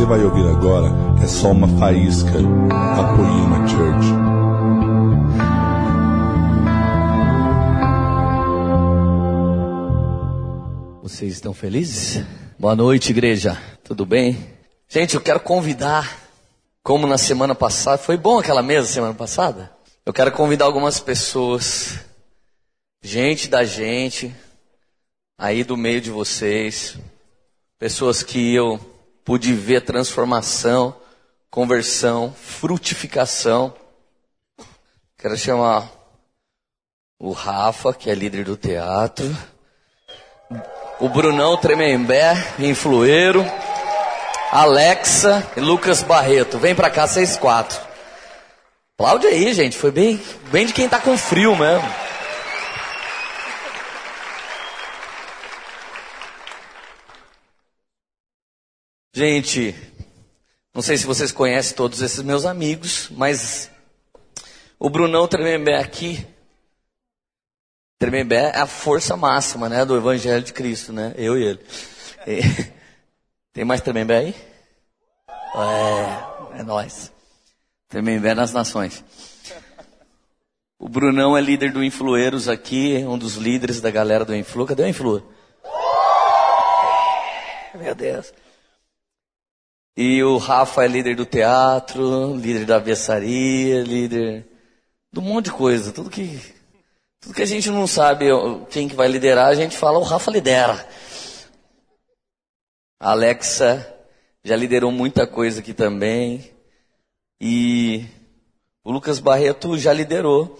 você vai ouvir agora é só uma faísca da Poema Church. Vocês estão felizes? Boa noite, igreja. Tudo bem? Gente, eu quero convidar, como na semana passada, foi bom aquela mesa semana passada? Eu quero convidar algumas pessoas, gente da gente, aí do meio de vocês, pessoas que eu pude ver transformação, conversão, frutificação. Quero chamar o Rafa, que é líder do teatro, o Brunão Tremembé, influeiro, Alexa e Lucas Barreto. Vem pra cá, vocês quatro. Aplaude aí, gente. Foi bem, bem de quem tá com frio mesmo. Gente, não sei se vocês conhecem todos esses meus amigos, mas o Brunão Tremembé aqui, Tremembé é a força máxima, né, do Evangelho de Cristo, né? Eu e ele. E, tem mais Tremembé aí? É, é nós. Tremembé nas nações. O Brunão é líder do Influeiros aqui, um dos líderes da galera do Influ. Cadê o Influ? Meu Deus. E o Rafa é líder do teatro, líder da avessaria, líder de um monte de coisa. Tudo que, tudo que a gente não sabe quem que vai liderar, a gente fala, o Rafa lidera. A Alexa já liderou muita coisa aqui também. E o Lucas Barreto já liderou.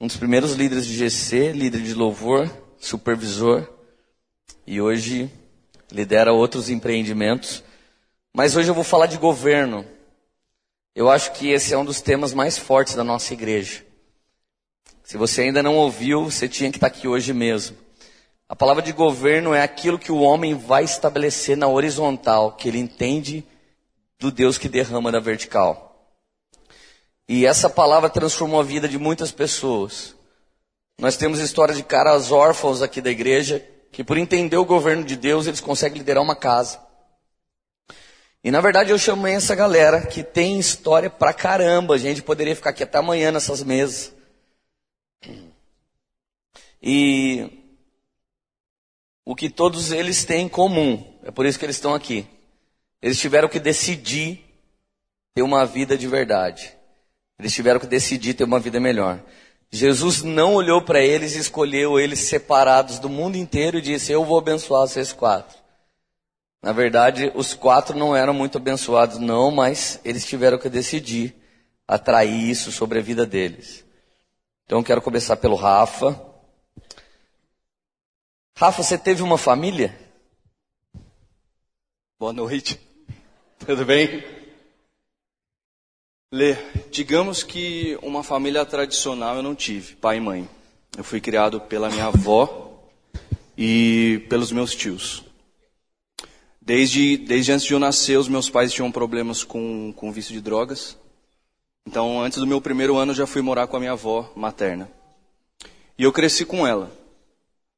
Um dos primeiros líderes de GC, líder de louvor, supervisor. E hoje lidera outros empreendimentos. Mas hoje eu vou falar de governo. Eu acho que esse é um dos temas mais fortes da nossa igreja. Se você ainda não ouviu, você tinha que estar aqui hoje mesmo. A palavra de governo é aquilo que o homem vai estabelecer na horizontal, que ele entende do Deus que derrama na vertical. E essa palavra transformou a vida de muitas pessoas. Nós temos história de caras órfãos aqui da igreja, que por entender o governo de Deus, eles conseguem liderar uma casa. E na verdade eu chamei essa galera que tem história pra caramba. A gente poderia ficar aqui até amanhã nessas mesas. E o que todos eles têm em comum, é por isso que eles estão aqui. Eles tiveram que decidir ter uma vida de verdade. Eles tiveram que decidir ter uma vida melhor. Jesus não olhou para eles e escolheu eles separados do mundo inteiro e disse: Eu vou abençoar vocês quatro. Na verdade, os quatro não eram muito abençoados, não, mas eles tiveram que decidir atrair isso sobre a vida deles. Então, quero começar pelo Rafa. Rafa, você teve uma família? Boa noite. Tudo bem? Lê, digamos que uma família tradicional eu não tive, pai e mãe. Eu fui criado pela minha avó e pelos meus tios. Desde, desde antes de eu nascer, os meus pais tinham problemas com, com vício de drogas. Então, antes do meu primeiro ano, eu já fui morar com a minha avó materna. E eu cresci com ela.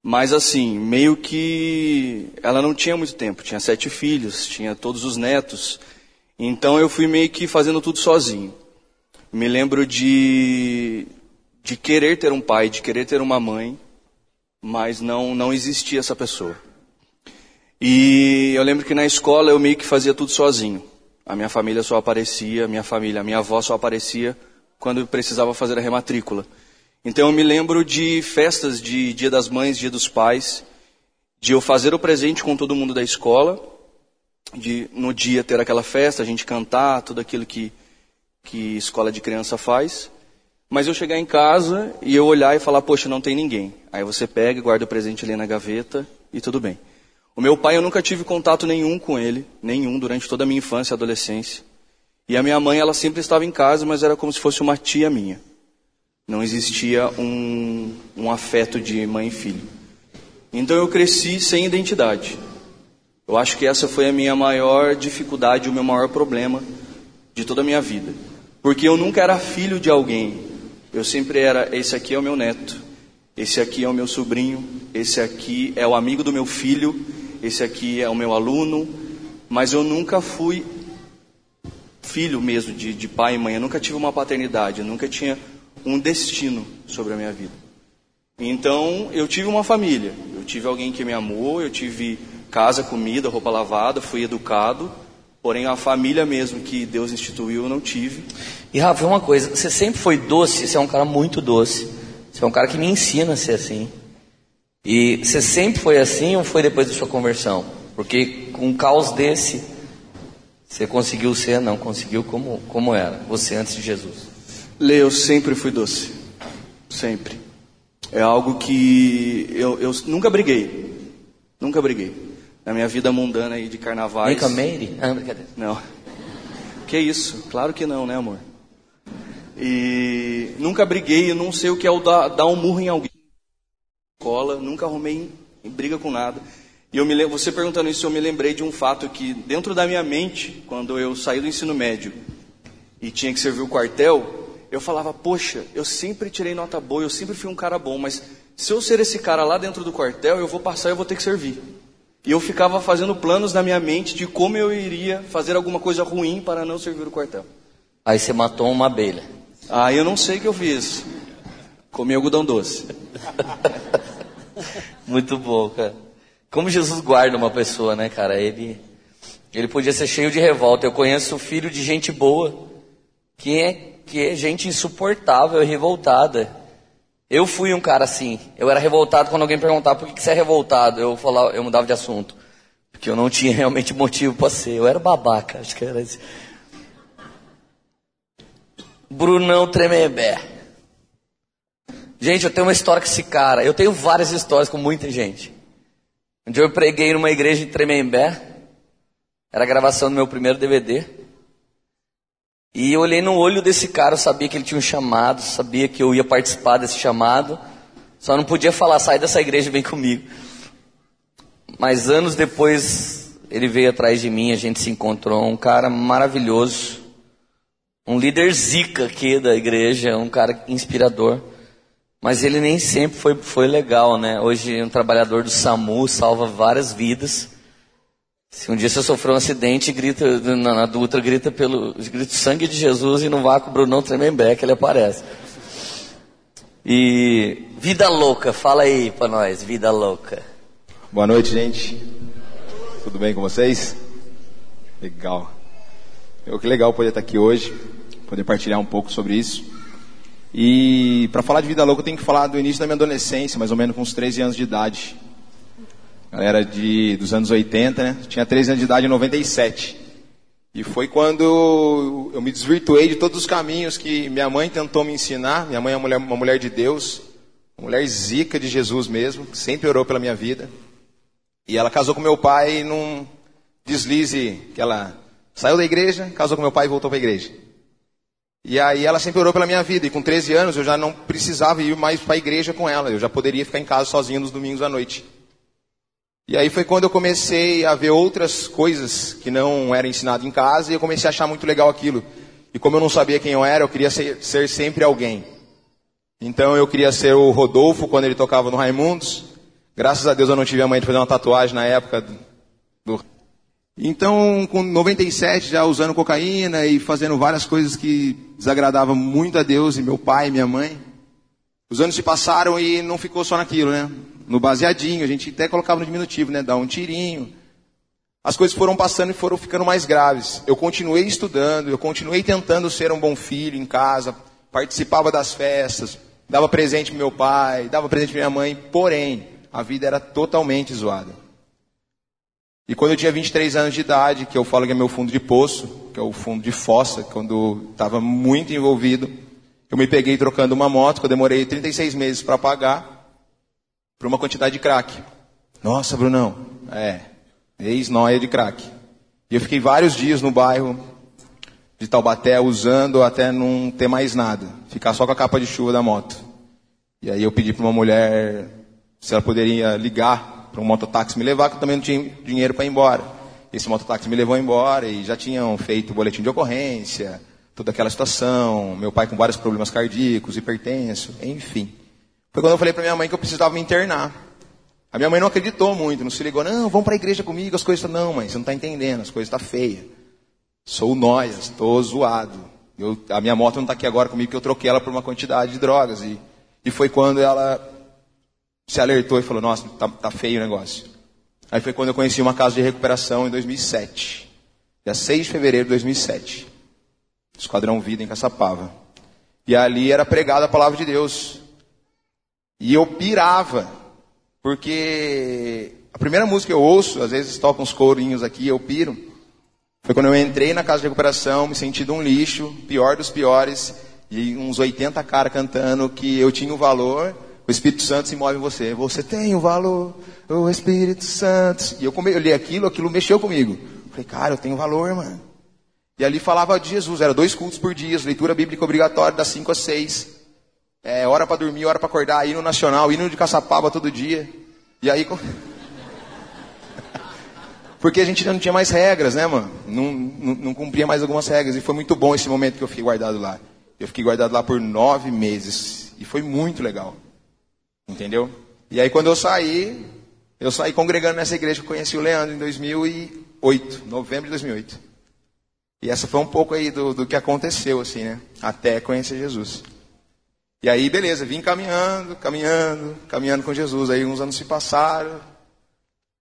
Mas assim, meio que ela não tinha muito tempo. Tinha sete filhos, tinha todos os netos. Então eu fui meio que fazendo tudo sozinho. Me lembro de, de querer ter um pai, de querer ter uma mãe, mas não, não existia essa pessoa. E eu lembro que na escola eu meio que fazia tudo sozinho. A minha família só aparecia, minha família, a minha avó só aparecia quando precisava fazer a rematrícula. Então eu me lembro de festas de Dia das Mães, Dia dos Pais, de eu fazer o presente com todo mundo da escola, de no dia ter aquela festa, a gente cantar, tudo aquilo que, que escola de criança faz. Mas eu chegar em casa e eu olhar e falar, poxa, não tem ninguém. Aí você pega guarda o presente ali na gaveta e tudo bem. O meu pai, eu nunca tive contato nenhum com ele, nenhum, durante toda a minha infância e adolescência. E a minha mãe, ela sempre estava em casa, mas era como se fosse uma tia minha. Não existia um, um afeto de mãe e filho. Então eu cresci sem identidade. Eu acho que essa foi a minha maior dificuldade, o meu maior problema de toda a minha vida. Porque eu nunca era filho de alguém. Eu sempre era, esse aqui é o meu neto, esse aqui é o meu sobrinho, esse aqui é o amigo do meu filho, esse aqui é o meu aluno, mas eu nunca fui filho mesmo de, de pai e mãe. Eu nunca tive uma paternidade, eu nunca tinha um destino sobre a minha vida. Então, eu tive uma família, eu tive alguém que me amou, eu tive casa, comida, roupa lavada, fui educado, porém a família mesmo que Deus instituiu eu não tive. E Rafa, uma coisa, você sempre foi doce, você é um cara muito doce. Você é um cara que me ensina a ser assim. E você sempre foi assim ou foi depois da sua conversão? Porque com um caos desse, você conseguiu ser, não conseguiu como, como era, você antes de Jesus. Lê, eu sempre fui doce. Sempre. É algo que eu, eu nunca briguei. Nunca briguei. Na minha vida mundana aí de carnavais. Nem com a Mary? Ah, brincadeira. Não. Que isso? Claro que não, né, amor? E nunca briguei, eu não sei o que é o dar, dar um murro em alguém. Escola, nunca arrumei em briga com nada. E eu me você perguntando isso, eu me lembrei de um fato que dentro da minha mente, quando eu saí do ensino médio e tinha que servir o quartel, eu falava, poxa, eu sempre tirei nota boa, eu sempre fui um cara bom, mas se eu ser esse cara lá dentro do quartel, eu vou passar e eu vou ter que servir. E eu ficava fazendo planos na minha mente de como eu iria fazer alguma coisa ruim para não servir o quartel. Aí você matou uma abelha. Ah, eu não sei o que eu fiz. Comi algodão doce. Muito bom, cara. Como Jesus guarda uma pessoa, né, cara? Ele, ele podia ser cheio de revolta. Eu conheço filho de gente boa, que é que é gente insuportável e revoltada. Eu fui um cara assim. Eu era revoltado quando alguém perguntava por que, você é revoltado. Eu falava, eu mudava de assunto. Porque eu não tinha realmente motivo para ser. Eu era babaca, acho que era isso. Brunão Tremembé. Gente, eu tenho uma história com esse cara. Eu tenho várias histórias com muita gente. Um dia eu preguei numa igreja em Tremembé. Era a gravação do meu primeiro DVD. E eu olhei no olho desse cara, eu sabia que ele tinha um chamado, sabia que eu ia participar desse chamado, só não podia falar, sai dessa igreja e vem comigo. Mas anos depois, ele veio atrás de mim, a gente se encontrou, um cara maravilhoso, um líder zica aqui da igreja, um cara inspirador. Mas ele nem sempre foi, foi legal, né? Hoje um trabalhador do SAMU, salva várias vidas. Se um dia você sofreu um acidente, grita na, na Dutra, grita pelo grita sangue de Jesus e no vácuo Brunão Tremembé ele aparece. E vida louca, fala aí para nós, vida louca. Boa noite, gente. Tudo bem com vocês? Legal. Eu, que legal poder estar aqui hoje, poder partilhar um pouco sobre isso. E para falar de vida louca, eu tenho que falar do início da minha adolescência, mais ou menos com uns 13 anos de idade galera de, dos anos 80, né? Tinha 13 anos de idade em 97. E foi quando eu me desvirtuei de todos os caminhos que minha mãe tentou me ensinar. Minha mãe é uma mulher, uma mulher de Deus, uma mulher zica de Jesus mesmo, sempre orou pela minha vida. E ela casou com meu pai num deslize que ela saiu da igreja, casou com meu pai e voltou para a igreja. E aí ela sempre orou pela minha vida. E com 13 anos eu já não precisava ir mais para a igreja com ela. Eu já poderia ficar em casa sozinho nos domingos à noite. E aí foi quando eu comecei a ver outras coisas que não eram ensinadas em casa e eu comecei a achar muito legal aquilo. E como eu não sabia quem eu era, eu queria ser, ser sempre alguém. Então eu queria ser o Rodolfo quando ele tocava no Raimundos. Graças a Deus eu não tive a mãe de fazer uma tatuagem na época do... Então, com 97, já usando cocaína e fazendo várias coisas que desagradavam muito a Deus e meu pai e minha mãe. Os anos se passaram e não ficou só naquilo, né? no baseadinho, a gente até colocava no diminutivo, né? Dar um tirinho. As coisas foram passando e foram ficando mais graves. Eu continuei estudando, eu continuei tentando ser um bom filho em casa, participava das festas, dava presente para meu pai, dava presente para minha mãe, porém, a vida era totalmente zoada. E quando eu tinha 23 anos de idade, que eu falo que é meu fundo de poço, que é o fundo de fossa, quando estava muito envolvido, eu me peguei trocando uma moto, que eu demorei 36 meses para pagar, por uma quantidade de crack. Nossa, Brunão, é, ex-noia de crack. E eu fiquei vários dias no bairro de Taubaté usando até não ter mais nada, ficar só com a capa de chuva da moto. E aí eu pedi para uma mulher se ela poderia ligar para um mototáxi me levar, que eu também não tinha dinheiro para ir embora. Esse mototáxi me levou embora e já tinham feito boletim de ocorrência, toda aquela situação, meu pai com vários problemas cardíacos, hipertenso, enfim. Foi quando eu falei para minha mãe que eu precisava me internar. A minha mãe não acreditou muito, não se ligou, não, vamos para a igreja comigo, as coisas estão... Não, mãe, você não está entendendo, as coisas estão tá feias. Sou nóia, estou zoado. Eu, a minha moto não está aqui agora comigo, porque eu troquei ela por uma quantidade de drogas. E, e foi quando ela se alertou e falou, nossa, tá, tá feio o negócio. Aí foi quando eu conheci uma casa de recuperação em 2007. Dia 6 de fevereiro de 2007. Esquadrão Vida em Caçapava. E ali era pregada a palavra de Deus. E eu pirava porque a primeira música que eu ouço, às vezes tocam uns corinhos aqui, eu piro. Foi quando eu entrei na casa de recuperação, me senti de um lixo, pior dos piores, e uns 80 caras cantando que eu tinha o valor, o Espírito Santo se move em você. Você tem o valor, o Espírito Santo. E eu, eu li aquilo, aquilo mexeu comigo. Falei, cara, eu tenho valor, mano. E ali falava de Jesus, era dois cultos por dia, leitura bíblica obrigatória das 5 às 6. É, hora para dormir, hora para acordar, hino nacional, hino de Caçapava todo dia. E aí. Porque a gente não tinha mais regras, né, mano? Não, não, não, cumpria mais algumas regras. E foi muito bom esse momento que eu fiquei guardado lá. Eu fiquei guardado lá por nove meses. E foi muito legal. Entendeu? E aí quando eu saí, eu saí congregando nessa igreja que eu conheci o Leandro em 2008, novembro de 2008. E essa foi um pouco aí do, do que aconteceu, assim, né? Até conhecer Jesus. E aí, beleza, vim caminhando, caminhando, caminhando com Jesus. Aí uns anos se passaram.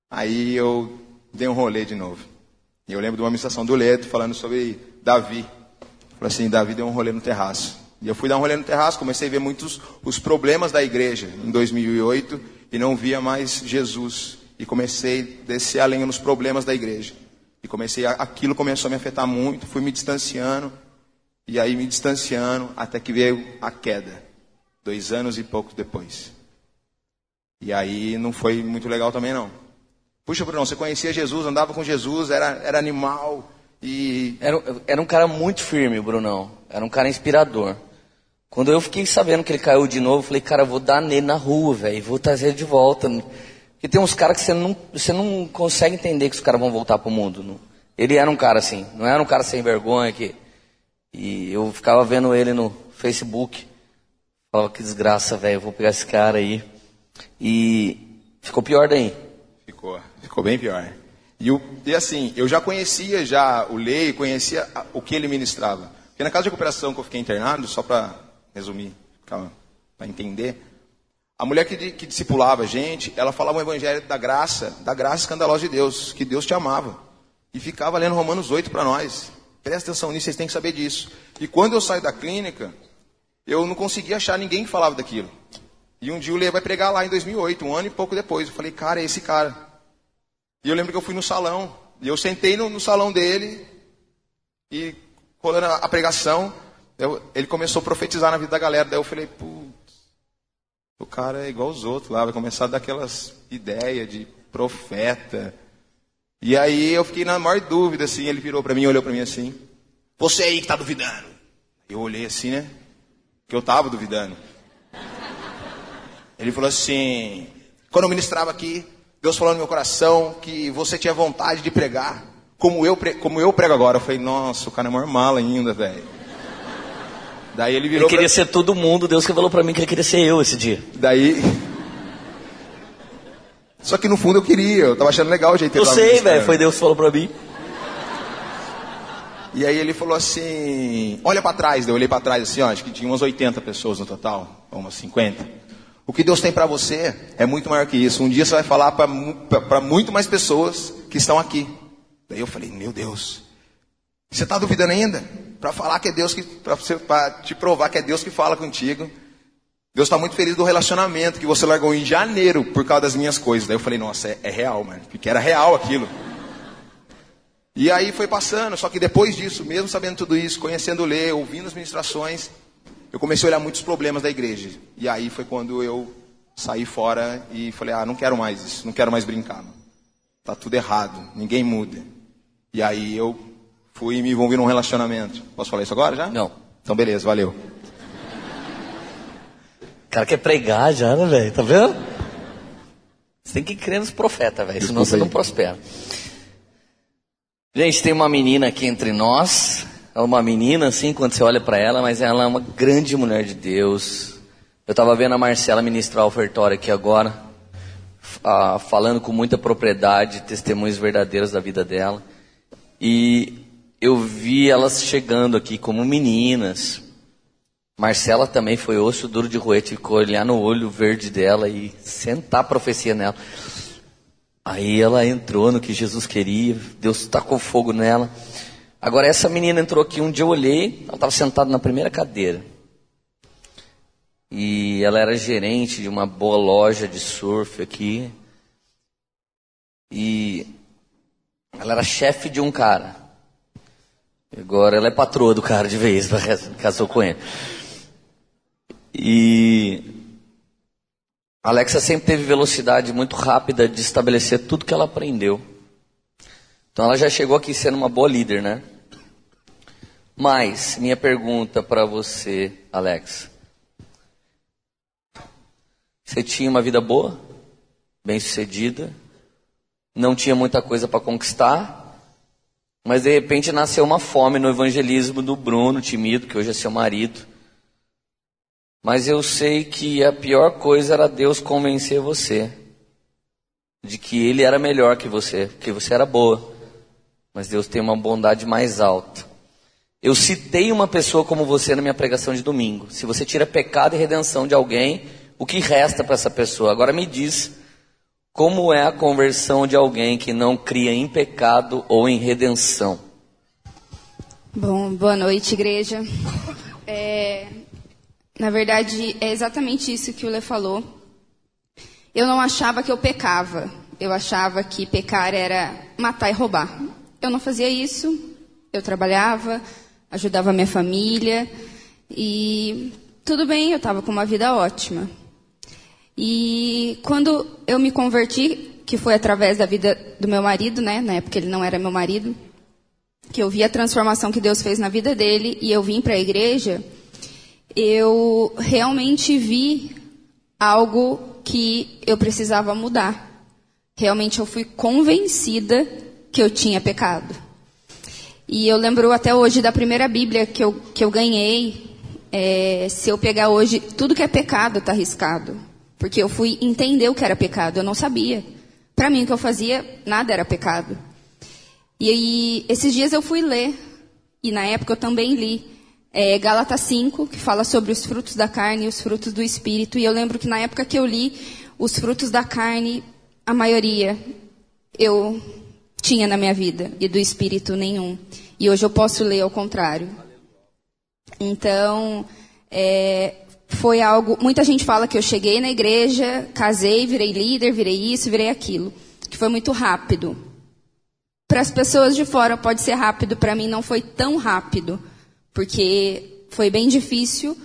Aí eu dei um rolê de novo. E eu lembro de uma ministração do Leto falando sobre Davi. Falou assim, Davi deu um rolê no terraço. E eu fui dar um rolê no terraço, comecei a ver muitos os problemas da igreja em 2008 e não via mais Jesus. E comecei a descer além nos problemas da igreja. E comecei, a, aquilo começou a me afetar muito, fui me distanciando. E aí me distanciando até que veio a queda. Dois anos e pouco depois. E aí não foi muito legal também não. Puxa, Bruno, você conhecia Jesus, andava com Jesus, era, era animal e... Era, era um cara muito firme, Brunão. Era um cara inspirador. Quando eu fiquei sabendo que ele caiu de novo, eu falei, cara, eu vou dar nele na rua, velho, vou trazer ele de volta. Porque tem uns caras que você não, você não consegue entender que os caras vão voltar pro mundo. Não. Ele era um cara assim, não era um cara sem vergonha que... E eu ficava vendo ele no Facebook. Falava, que desgraça, velho, vou pegar esse cara aí. E ficou pior daí. Ficou, ficou bem pior. E, o, e assim, eu já conhecia já o Lei, conhecia o que ele ministrava. Porque na casa de recuperação que eu fiquei internado, só para resumir, para entender, a mulher que, que discipulava a gente, ela falava o evangelho da graça, da graça escandalosa de Deus, que Deus te amava. E ficava lendo Romanos 8 para nós. Presta atenção nisso, vocês têm que saber disso. E quando eu saio da clínica, eu não conseguia achar ninguém que falava daquilo. E um dia o Lê vai pregar lá em 2008, um ano e pouco depois. Eu falei, cara, é esse cara. E eu lembro que eu fui no salão. E eu sentei no, no salão dele e rolando a, a pregação, eu, ele começou a profetizar na vida da galera. Daí eu falei, putz, o cara é igual os outros lá, vai começar a dar aquelas ideias de profeta. E aí eu fiquei na maior dúvida, assim, ele virou para mim, olhou para mim assim, você aí que está duvidando. Eu olhei assim, né? que eu estava duvidando. Ele falou assim: quando eu ministrava aqui, Deus falou no meu coração que você tinha vontade de pregar, como eu, como eu prego agora. Eu falei: nossa, o cara é normal ainda, velho. Daí ele virou. Ele queria pra... ser todo mundo, Deus que falou para mim que ele queria ser eu esse dia. Daí. Só que no fundo eu queria, eu tava achando legal o jeito eu sei, velho, foi Deus que falou para mim. E aí ele falou assim: olha para trás. Eu olhei para trás assim, ó, acho que tinha umas 80 pessoas no total, ou umas 50. O que Deus tem para você é muito maior que isso. Um dia você vai falar para muito mais pessoas que estão aqui. Daí eu falei: meu Deus, você está duvidando ainda? Para falar que é Deus que, para te provar que é Deus que fala contigo. Deus está muito feliz do relacionamento que você largou em janeiro por causa das minhas coisas. Daí eu falei: nossa, é, é real, mano, porque era real aquilo. E aí foi passando, só que depois disso, mesmo sabendo tudo isso, conhecendo ler, ouvindo as ministrações, eu comecei a olhar muitos problemas da igreja. E aí foi quando eu saí fora e falei: "Ah, não quero mais isso, não quero mais brincar. Não. Tá tudo errado, ninguém muda". E aí eu fui e me envolvi num relacionamento. Posso falar isso agora já? Não. Então beleza, valeu. O cara quer pregar já, né, velho? Tá vendo? Você tem que crer nos profetas, velho, senão você não prospera. Gente, tem uma menina aqui entre nós. É uma menina, assim, quando você olha para ela, mas ela é uma grande mulher de Deus. Eu estava vendo a Marcela ministrar o ofertório aqui agora. ah, falando com muita propriedade, testemunhos verdadeiros da vida dela. E eu vi elas chegando aqui como meninas. Marcela também foi osso duro de tive que olhar no olho verde dela e sentar a profecia nela. Aí ela entrou no que Jesus queria, Deus tacou fogo nela. Agora essa menina entrou aqui, um dia eu olhei, ela estava sentada na primeira cadeira. E ela era gerente de uma boa loja de surf aqui. E ela era chefe de um cara. Agora ela é patroa do cara de vez, casou com ele. E Alexa sempre teve velocidade muito rápida de estabelecer tudo que ela aprendeu. Então ela já chegou aqui sendo uma boa líder, né? Mas, minha pergunta para você, Alexa. Você tinha uma vida boa, bem sucedida, não tinha muita coisa para conquistar, mas de repente nasceu uma fome no evangelismo do Bruno, timido, que hoje é seu marido. Mas eu sei que a pior coisa era Deus convencer você de que ele era melhor que você, que você era boa. Mas Deus tem uma bondade mais alta. Eu citei uma pessoa como você na minha pregação de domingo. Se você tira pecado e redenção de alguém, o que resta para essa pessoa? Agora me diz, como é a conversão de alguém que não cria em pecado ou em redenção? Bom, boa noite, igreja. É, na verdade, é exatamente isso que o Lê falou. Eu não achava que eu pecava. Eu achava que pecar era matar e roubar. Eu não fazia isso. Eu trabalhava, ajudava minha família e tudo bem, eu estava com uma vida ótima. E quando eu me converti, que foi através da vida do meu marido, né? Na época ele não era meu marido, que eu vi a transformação que Deus fez na vida dele e eu vim para a igreja, eu realmente vi algo que eu precisava mudar. Realmente eu fui convencida que eu tinha pecado. E eu lembro até hoje da primeira Bíblia que eu, que eu ganhei. É, se eu pegar hoje, tudo que é pecado está arriscado. Porque eu fui entender o que era pecado, eu não sabia. Para mim, o que eu fazia, nada era pecado. E aí, esses dias eu fui ler, e na época eu também li, é, Gálatas 5, que fala sobre os frutos da carne e os frutos do espírito. E eu lembro que na época que eu li, os frutos da carne, a maioria, eu tinha na minha vida, e do espírito nenhum. E hoje eu posso ler ao contrário. Então, é, foi algo. Muita gente fala que eu cheguei na igreja, casei, virei líder, virei isso, virei aquilo. Que foi muito rápido. Para as pessoas de fora pode ser rápido, para mim não foi tão rápido. Porque foi bem difícil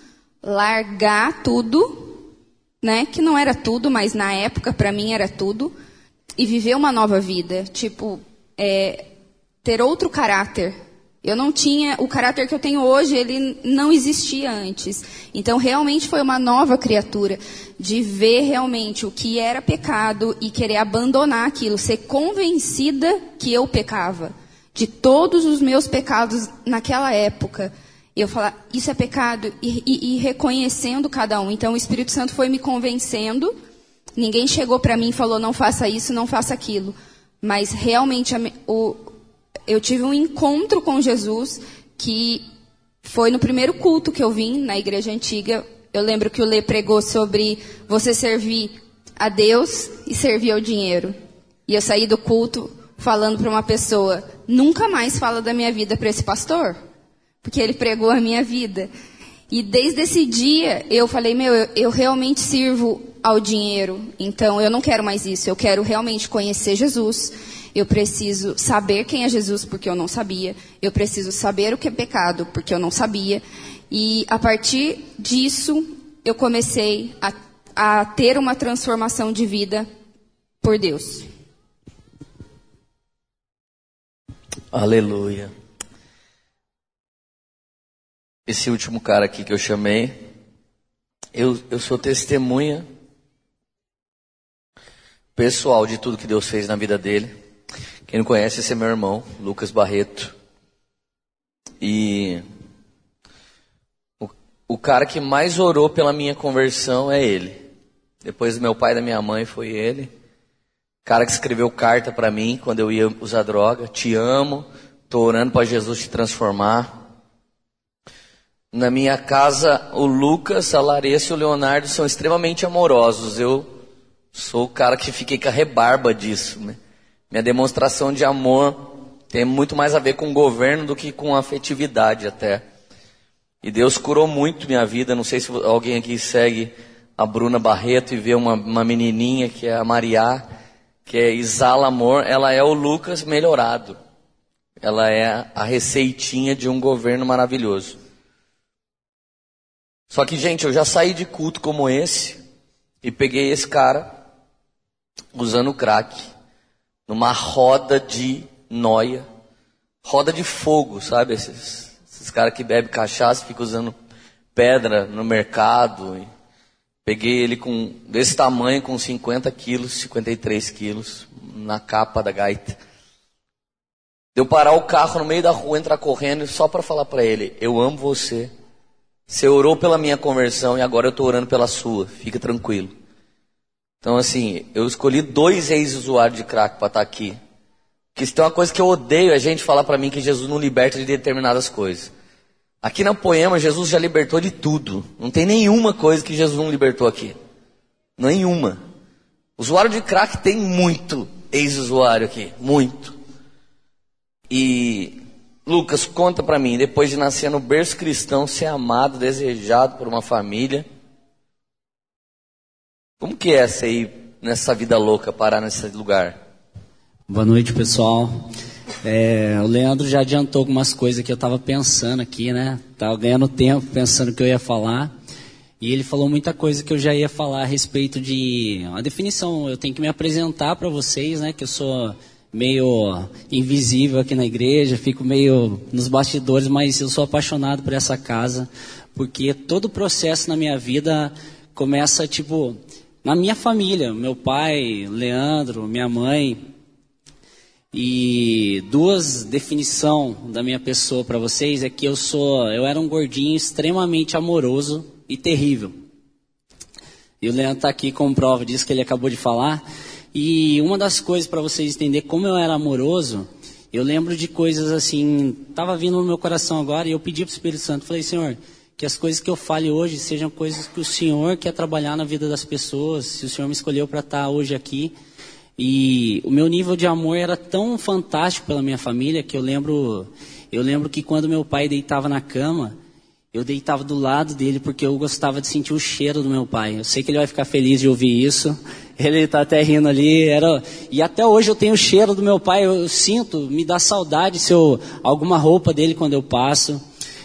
largar tudo, né? Que não era tudo, mas na época para mim era tudo. E viver uma nova vida. Tipo, é, ter outro caráter eu não tinha o caráter que eu tenho hoje, ele não existia antes. Então, realmente foi uma nova criatura de ver realmente o que era pecado e querer abandonar aquilo, ser convencida que eu pecava de todos os meus pecados naquela época. Eu falar, isso é pecado e, e, e reconhecendo cada um. Então, o Espírito Santo foi me convencendo. Ninguém chegou para mim e falou, não faça isso, não faça aquilo. Mas realmente o, eu tive um encontro com Jesus que foi no primeiro culto que eu vim na igreja antiga. Eu lembro que o Lê pregou sobre você servir a Deus e servir ao dinheiro. E eu saí do culto falando para uma pessoa: nunca mais fala da minha vida para esse pastor, porque ele pregou a minha vida. E desde esse dia eu falei: meu, eu, eu realmente sirvo ao dinheiro, então eu não quero mais isso. Eu quero realmente conhecer Jesus. Eu preciso saber quem é Jesus, porque eu não sabia. Eu preciso saber o que é pecado, porque eu não sabia. E a partir disso, eu comecei a, a ter uma transformação de vida por Deus. Aleluia. Esse último cara aqui que eu chamei, eu, eu sou testemunha pessoal de tudo que Deus fez na vida dele. Quem não conhece, esse é meu irmão, Lucas Barreto. E o, o cara que mais orou pela minha conversão é ele. Depois do meu pai e da minha mãe foi ele. cara que escreveu carta para mim quando eu ia usar droga. Te amo, tô orando para Jesus te transformar. Na minha casa, o Lucas, a Larissa e o Leonardo são extremamente amorosos. Eu sou o cara que fiquei com a rebarba disso. Né? Minha demonstração de amor tem muito mais a ver com governo do que com afetividade até. E Deus curou muito minha vida. Não sei se alguém aqui segue a Bruna Barreto e vê uma, uma menininha que é a Maria, que é exala amor. Ela é o Lucas melhorado. Ela é a receitinha de um governo maravilhoso. Só que, gente, eu já saí de culto como esse e peguei esse cara usando crack numa roda de noia, roda de fogo, sabe? Esses, esses caras que bebem cachaça ficam usando pedra no mercado. Peguei ele com desse tamanho, com 50 quilos, 53 quilos, na capa da gaita. Deu parar o carro no meio da rua, entrar correndo só para falar para ele: Eu amo você. Você orou pela minha conversão e agora eu estou orando pela sua. Fica tranquilo. Então, assim, eu escolhi dois ex-usuários de crack para estar tá aqui. Porque se tem uma coisa que eu odeio é gente falar para mim que Jesus não liberta de determinadas coisas. Aqui na Poema, Jesus já libertou de tudo. Não tem nenhuma coisa que Jesus não libertou aqui. Nenhuma. Usuário de crack tem muito ex-usuário aqui. Muito. E Lucas, conta para mim, depois de nascer no berço cristão, ser amado, desejado por uma família, como que é você ir nessa vida louca, parar nesse lugar? Boa noite, pessoal. É, o Leandro já adiantou algumas coisas que eu estava pensando aqui, né? Tava ganhando tempo pensando que eu ia falar. E ele falou muita coisa que eu já ia falar a respeito de a definição. Eu tenho que me apresentar para vocês, né? Que eu sou meio invisível aqui na igreja, fico meio nos bastidores, mas eu sou apaixonado por essa casa, porque todo o processo na minha vida começa tipo na minha família, meu pai, Leandro, minha mãe. E duas definição da minha pessoa para vocês é que eu sou, eu era um gordinho extremamente amoroso e terrível. E o Leandro está aqui como prova disso que ele acabou de falar. E uma das coisas para vocês entenderem como eu era amoroso, eu lembro de coisas assim, estava vindo no meu coração agora e eu pedi para o Espírito Santo, falei, Senhor, que as coisas que eu fale hoje sejam coisas que o Senhor quer trabalhar na vida das pessoas, se o Senhor me escolheu para estar tá hoje aqui. E o meu nível de amor era tão fantástico pela minha família que eu lembro, eu lembro que quando meu pai deitava na cama, eu deitava do lado dele porque eu gostava de sentir o cheiro do meu pai. Eu sei que ele vai ficar feliz de ouvir isso. Ele está até rindo ali. Era... E até hoje eu tenho o cheiro do meu pai. Eu sinto, me dá saudade se eu alguma roupa dele quando eu passo.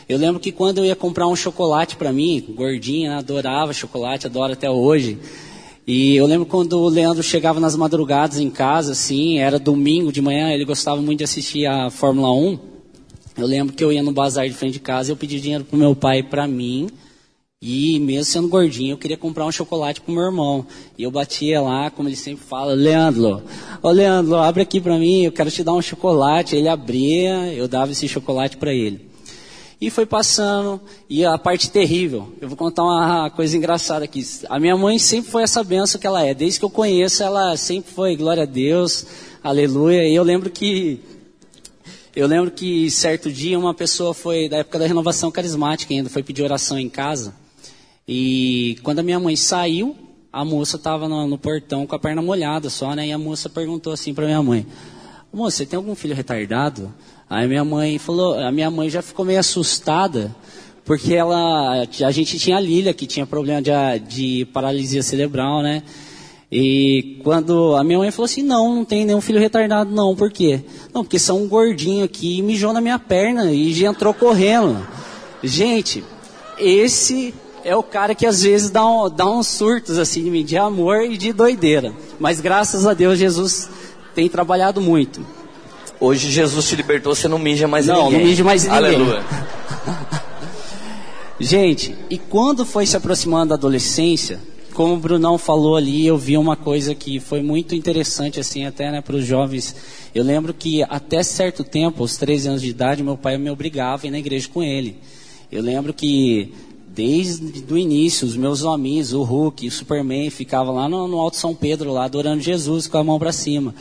Eu lembro que quando eu ia comprar um chocolate para mim, gordinha, adorava chocolate, adoro até hoje. E eu lembro quando o Leandro chegava nas madrugadas em casa, assim, era domingo de manhã, ele gostava muito de assistir a Fórmula 1. Eu lembro que eu ia no bazar de frente de casa e eu pedi dinheiro pro meu pai para mim. E mesmo sendo gordinho, eu queria comprar um chocolate pro meu irmão. E eu batia lá, como ele sempre fala, Leandro, ô Leandro, abre aqui para mim, eu quero te dar um chocolate. Ele abria, eu dava esse chocolate para ele. E foi passando, e a parte terrível, eu vou contar uma coisa engraçada aqui. A minha mãe sempre foi essa benção que ela é. Desde que eu conheço, ela sempre foi, glória a Deus, aleluia. E eu lembro que eu lembro que certo dia uma pessoa foi, da época da renovação carismática ainda, foi pedir oração em casa. E quando a minha mãe saiu, a moça estava no, no, portão com a perna molhada só, né? E a moça perguntou assim para minha mãe: Moça, você tem algum filho retardado? Aí minha mãe falou, a minha mãe já ficou meio assustada, porque ela, a gente tinha a Lília, que tinha problema de, de paralisia cerebral, né? E quando a minha mãe falou assim, não, não tem nenhum filho retardado, não, por quê? Não, porque são um gordinho aqui e mijou na minha perna e já entrou correndo. Gente, esse é o cara que às vezes dá, um, dá uns surtos assim de amor e de doideira. Mas graças a Deus Jesus tem trabalhado muito. Hoje Jesus te libertou, você não mija mais não, ninguém. Não, não mija mais ninguém. Aleluia. Gente, e quando foi se aproximando da adolescência, como o Brunão falou ali, eu vi uma coisa que foi muito interessante, assim, até né, para os jovens. Eu lembro que até certo tempo, aos 13 anos de idade, meu pai me obrigava a ir na igreja com ele. Eu lembro que Desde o início, os meus amigos, o Hulk, o Superman, ficavam lá no, no Alto São Pedro, lá adorando Jesus com a mão para cima.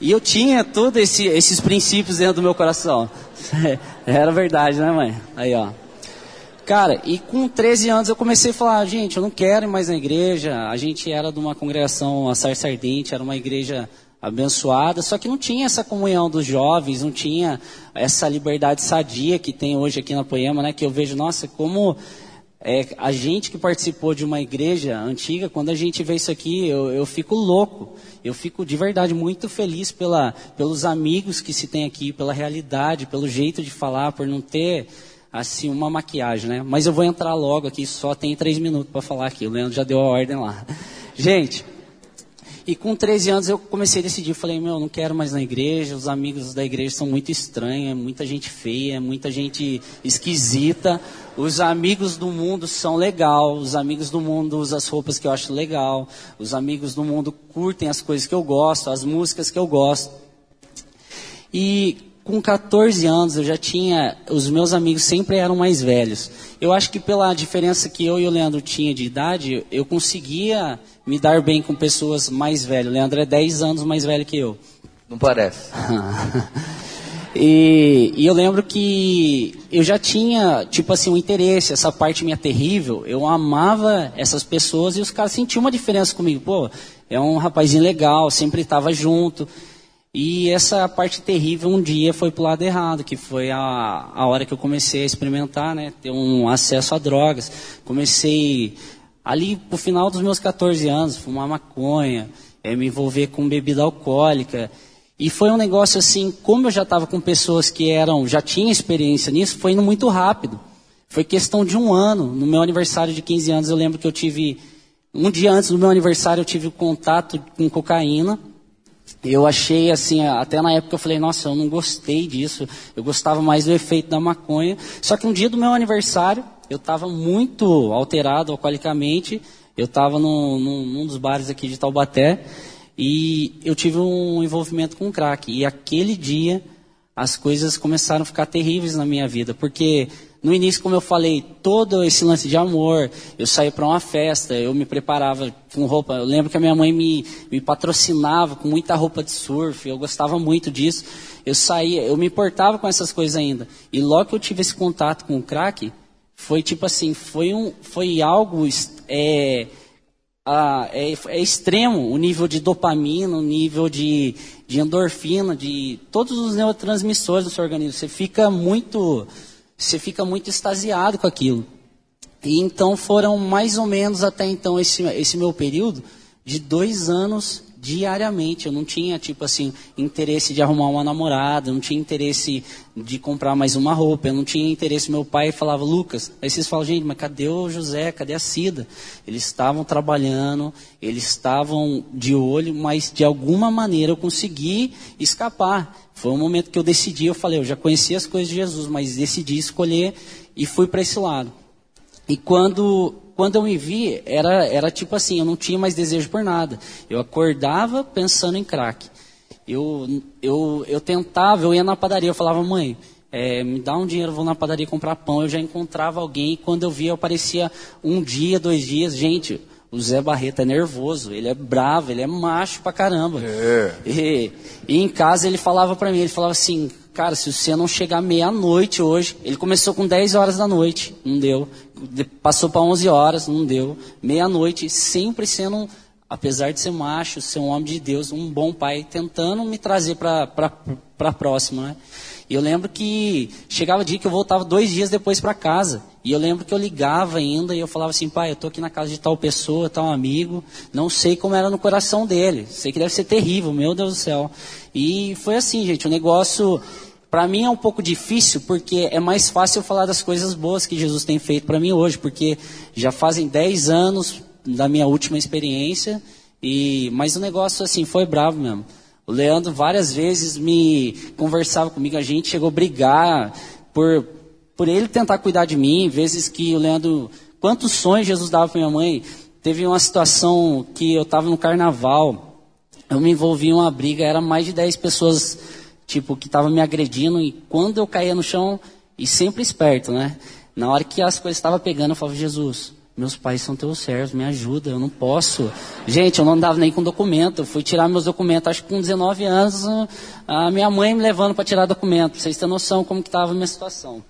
E eu tinha todos esse, esses princípios dentro do meu coração. Era verdade, né, mãe? Aí, ó. Cara, e com 13 anos eu comecei a falar, gente, eu não quero ir mais na igreja. A gente era de uma congregação, a Sarça Ardente, era uma igreja abençoada, só que não tinha essa comunhão dos jovens, não tinha essa liberdade sadia que tem hoje aqui na Poema, né? Que eu vejo, nossa, como é, a gente que participou de uma igreja antiga, quando a gente vê isso aqui, eu, eu fico louco. Eu fico de verdade muito feliz pela, pelos amigos que se tem aqui, pela realidade, pelo jeito de falar, por não ter assim uma maquiagem, né? Mas eu vou entrar logo aqui, só tem três minutos para falar aqui. O Leandro já deu a ordem lá. Gente, e com 13 anos eu comecei a decidir, falei, meu, não quero mais na igreja, os amigos da igreja são muito estranhos, é muita gente feia, é muita gente esquisita. Os amigos do mundo são legal, os amigos do mundo usam as roupas que eu acho legal, os amigos do mundo curtem as coisas que eu gosto, as músicas que eu gosto. E com 14 anos eu já tinha, os meus amigos sempre eram mais velhos. Eu acho que pela diferença que eu e o Leandro tinha de idade, eu conseguia me dar bem com pessoas mais velhas. O Leandro é 10 anos mais velho que eu. Não parece. e, e, eu lembro que eu já tinha, tipo assim, um interesse, essa parte minha terrível. Eu amava essas pessoas e os caras sentiam uma diferença comigo. Pô, é um rapazinho legal, sempre estava junto. E essa parte terrível um dia foi para o lado errado, que foi a, a hora que eu comecei a experimentar, né, ter um acesso a drogas. Comecei ali pro final dos meus 14 anos, fumar maconha, é, me envolver com bebida alcoólica. E foi um negócio assim, como eu já estava com pessoas que eram, já tinham experiência nisso, foi indo muito rápido. Foi questão de um ano. No meu aniversário de 15 anos, eu lembro que eu tive, um dia antes do meu aniversário, eu tive contato com cocaína eu achei assim, até na época eu falei, nossa, eu não gostei disso, eu gostava mais do efeito da maconha. Só que um dia do meu aniversário, eu estava muito alterado alcoolicamente, eu estava num, num, num, dos bares aqui de Taubaté e eu tive um envolvimento com crack. E aquele dia as coisas começaram a ficar terríveis na minha vida, porque no início, como eu falei, todo esse lance de amor, eu saía para uma festa, eu me preparava com roupa. Eu lembro que a minha mãe me, me patrocinava com muita roupa de surf, eu gostava muito disso. Eu saía, eu me importava com essas coisas ainda. E logo que eu tive esse contato com o crack, foi tipo assim, foi, um, foi algo é, é, é, extremo o nível de dopamina, o nível de, de endorfina, de todos os neurotransmissores do seu organismo. Você fica muito você fica muito extasiado com aquilo. E então foram mais ou menos até então esse, esse meu período de dois anos diariamente. Eu não tinha, tipo assim, interesse de arrumar uma namorada, não tinha interesse de comprar mais uma roupa, eu não tinha interesse. Meu pai falava, Lucas, aí vocês falam, gente, mas cadê o José, cadê a Cida? Eles estavam trabalhando, eles estavam de olho, mas de alguma maneira eu consegui escapar. Foi um momento que eu decidi, eu falei, eu já conhecia as coisas de Jesus, mas decidi escolher e fui para esse lado. E quando quando eu me vi, era, era tipo assim, eu não tinha mais desejo por nada. Eu acordava pensando em crack. Eu, eu, eu tentava, eu ia na padaria, eu falava, mãe, é, me dá um dinheiro, eu vou na padaria comprar pão. Eu já encontrava alguém e quando eu via, eu aparecia um dia, dois dias. Gente, o Zé Barreto é nervoso, ele é bravo, ele é macho pra caramba. É. E, e em casa ele falava pra mim, ele falava assim, cara, se você não chegar meia-noite hoje, ele começou com 10 horas da noite, não deu. Passou para 11 horas, não deu. Meia-noite, sempre sendo, apesar de ser macho, ser um homem de Deus, um bom pai, tentando me trazer para a próxima, né? E eu lembro que chegava o dia que eu voltava dois dias depois para casa. E eu lembro que eu ligava ainda e eu falava assim, pai, eu estou aqui na casa de tal pessoa, tal amigo. Não sei como era no coração dele. Sei que deve ser terrível, meu Deus do céu. E foi assim, gente, o negócio para mim é um pouco difícil porque é mais fácil eu falar das coisas boas que Jesus tem feito para mim hoje, porque já fazem 10 anos da minha última experiência e mas o negócio assim foi bravo mesmo. O Leandro várias vezes me conversava comigo, a gente chegou a brigar por por ele tentar cuidar de mim, vezes que o Leandro quantos sonhos Jesus dava para minha mãe. Teve uma situação que eu estava no carnaval, eu me envolvi em uma briga, era mais de 10 pessoas tipo, que estava me agredindo, e quando eu caía no chão, e sempre esperto, né? Na hora que as coisas estavam pegando, eu falava, Jesus, meus pais são teus servos, me ajuda, eu não posso. Gente, eu não andava nem com documento, eu fui tirar meus documentos, acho que com 19 anos, a minha mãe me levando para tirar documento, pra vocês terem noção como que estava a minha situação.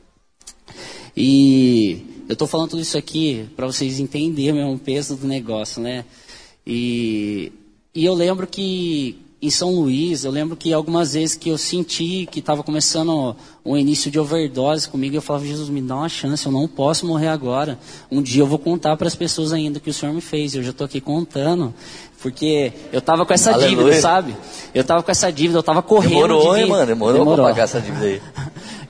E eu estou falando tudo isso aqui para vocês entenderem o peso do negócio, né? E, e eu lembro que em São Luís, eu lembro que algumas vezes que eu senti que estava começando um início de overdose comigo, eu falava, Jesus, me dá uma chance, eu não posso morrer agora. Um dia eu vou contar para as pessoas ainda o que o Senhor me fez. Eu já estou aqui contando, porque eu estava com essa Aleluia. dívida, sabe? Eu estava com essa dívida, eu estava correndo. Demorou, de hein, mano? Demorou, Demorou. para pagar essa dívida aí.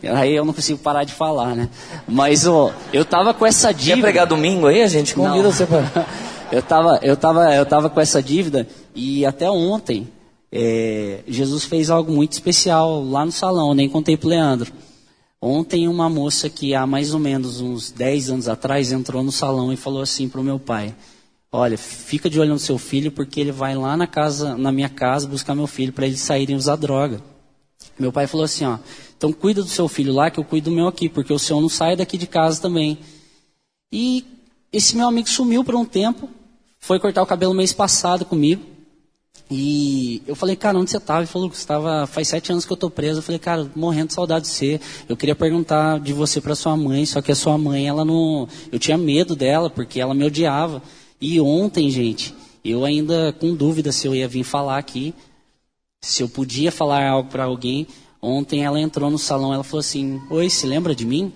Aí eu não consigo parar de falar, né? Mas ó, eu estava com essa dívida. Quer pregar domingo aí? A gente convida não. você para. eu estava eu tava, eu tava com essa dívida e até ontem é, Jesus fez algo muito especial lá no salão, nem contei para Leandro. Ontem uma moça que há mais ou menos uns 10 anos atrás entrou no salão e falou assim para o meu pai: Olha, fica de olho no seu filho porque ele vai lá na casa, na minha casa buscar meu filho para eles saírem usar droga. Meu pai falou assim, ó, então cuida do seu filho lá que eu cuido do meu aqui, porque o senhor não sai daqui de casa também. E esse meu amigo sumiu por um tempo, foi cortar o cabelo mês passado comigo. E eu falei, cara, onde você estava? Ele falou que estava faz sete anos que eu estou preso. Eu falei, cara, morrendo de saudade de você. Eu queria perguntar de você para sua mãe, só que a sua mãe, ela não, eu tinha medo dela porque ela me odiava. E ontem, gente, eu ainda com dúvida se eu ia vir falar aqui, se eu podia falar algo para alguém. Ontem ela entrou no salão, ela falou assim: "Oi, se lembra de mim?"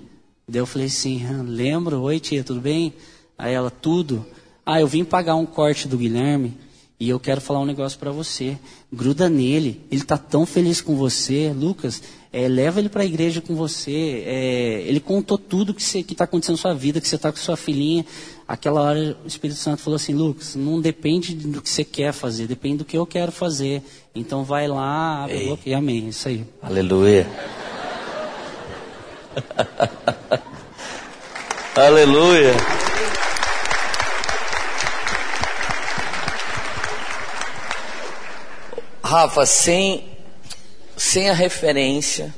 Daí eu falei assim: "Lembro. Oi, tia, tudo bem?" Aí ela: "Tudo. Ah, eu vim pagar um corte do Guilherme." E eu quero falar um negócio para você. Gruda nele. Ele está tão feliz com você. Lucas, é, leva ele para a igreja com você. É, ele contou tudo que está acontecendo na sua vida, que você está com sua filhinha. Aquela hora o Espírito Santo falou assim, Lucas, não depende do que você quer fazer, depende do que eu quero fazer. Então vai lá, abre Ei. a boca e amém. Isso aí. Aleluia. Aleluia. Rafa, sem, sem a referência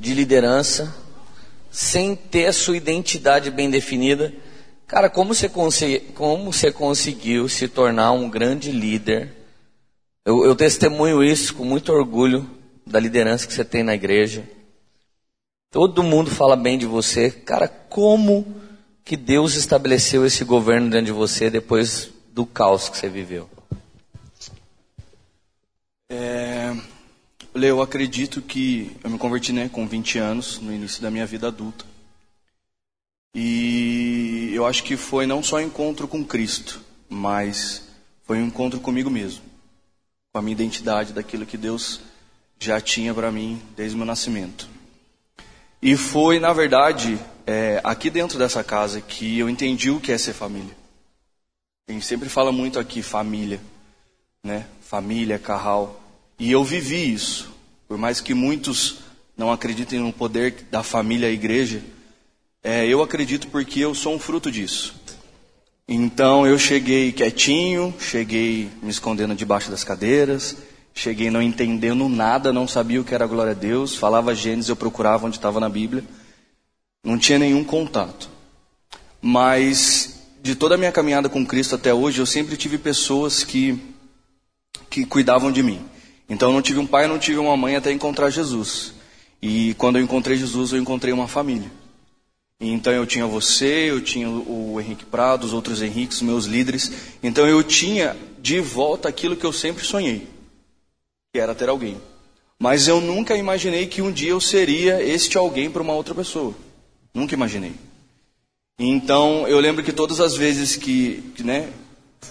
de liderança, sem ter a sua identidade bem definida, cara, como você, como você conseguiu se tornar um grande líder? Eu, eu testemunho isso com muito orgulho da liderança que você tem na igreja. Todo mundo fala bem de você. Cara, como que Deus estabeleceu esse governo dentro de você depois do caos que você viveu? É, eu acredito que eu me converti né, com 20 anos, no início da minha vida adulta. E eu acho que foi não só um encontro com Cristo, mas foi um encontro comigo mesmo, com a minha identidade, daquilo que Deus já tinha para mim desde o meu nascimento. E foi, na verdade, é, aqui dentro dessa casa que eu entendi o que é ser família. A gente sempre fala muito aqui família, né? Família, carral. E eu vivi isso. Por mais que muitos não acreditem no poder da família e igreja, é, eu acredito porque eu sou um fruto disso. Então eu cheguei quietinho, cheguei me escondendo debaixo das cadeiras, cheguei não entendendo nada, não sabia o que era glória a Deus, falava Gênesis, eu procurava onde estava na Bíblia, não tinha nenhum contato. Mas de toda a minha caminhada com Cristo até hoje, eu sempre tive pessoas que, que cuidavam de mim. Então eu não tive um pai, não tive uma mãe até encontrar Jesus. E quando eu encontrei Jesus, eu encontrei uma família. Então eu tinha você, eu tinha o Henrique Prado, os outros Henriques, meus líderes. Então eu tinha de volta aquilo que eu sempre sonhei, que era ter alguém. Mas eu nunca imaginei que um dia eu seria este alguém para uma outra pessoa. Nunca imaginei. Então eu lembro que todas as vezes que, que né,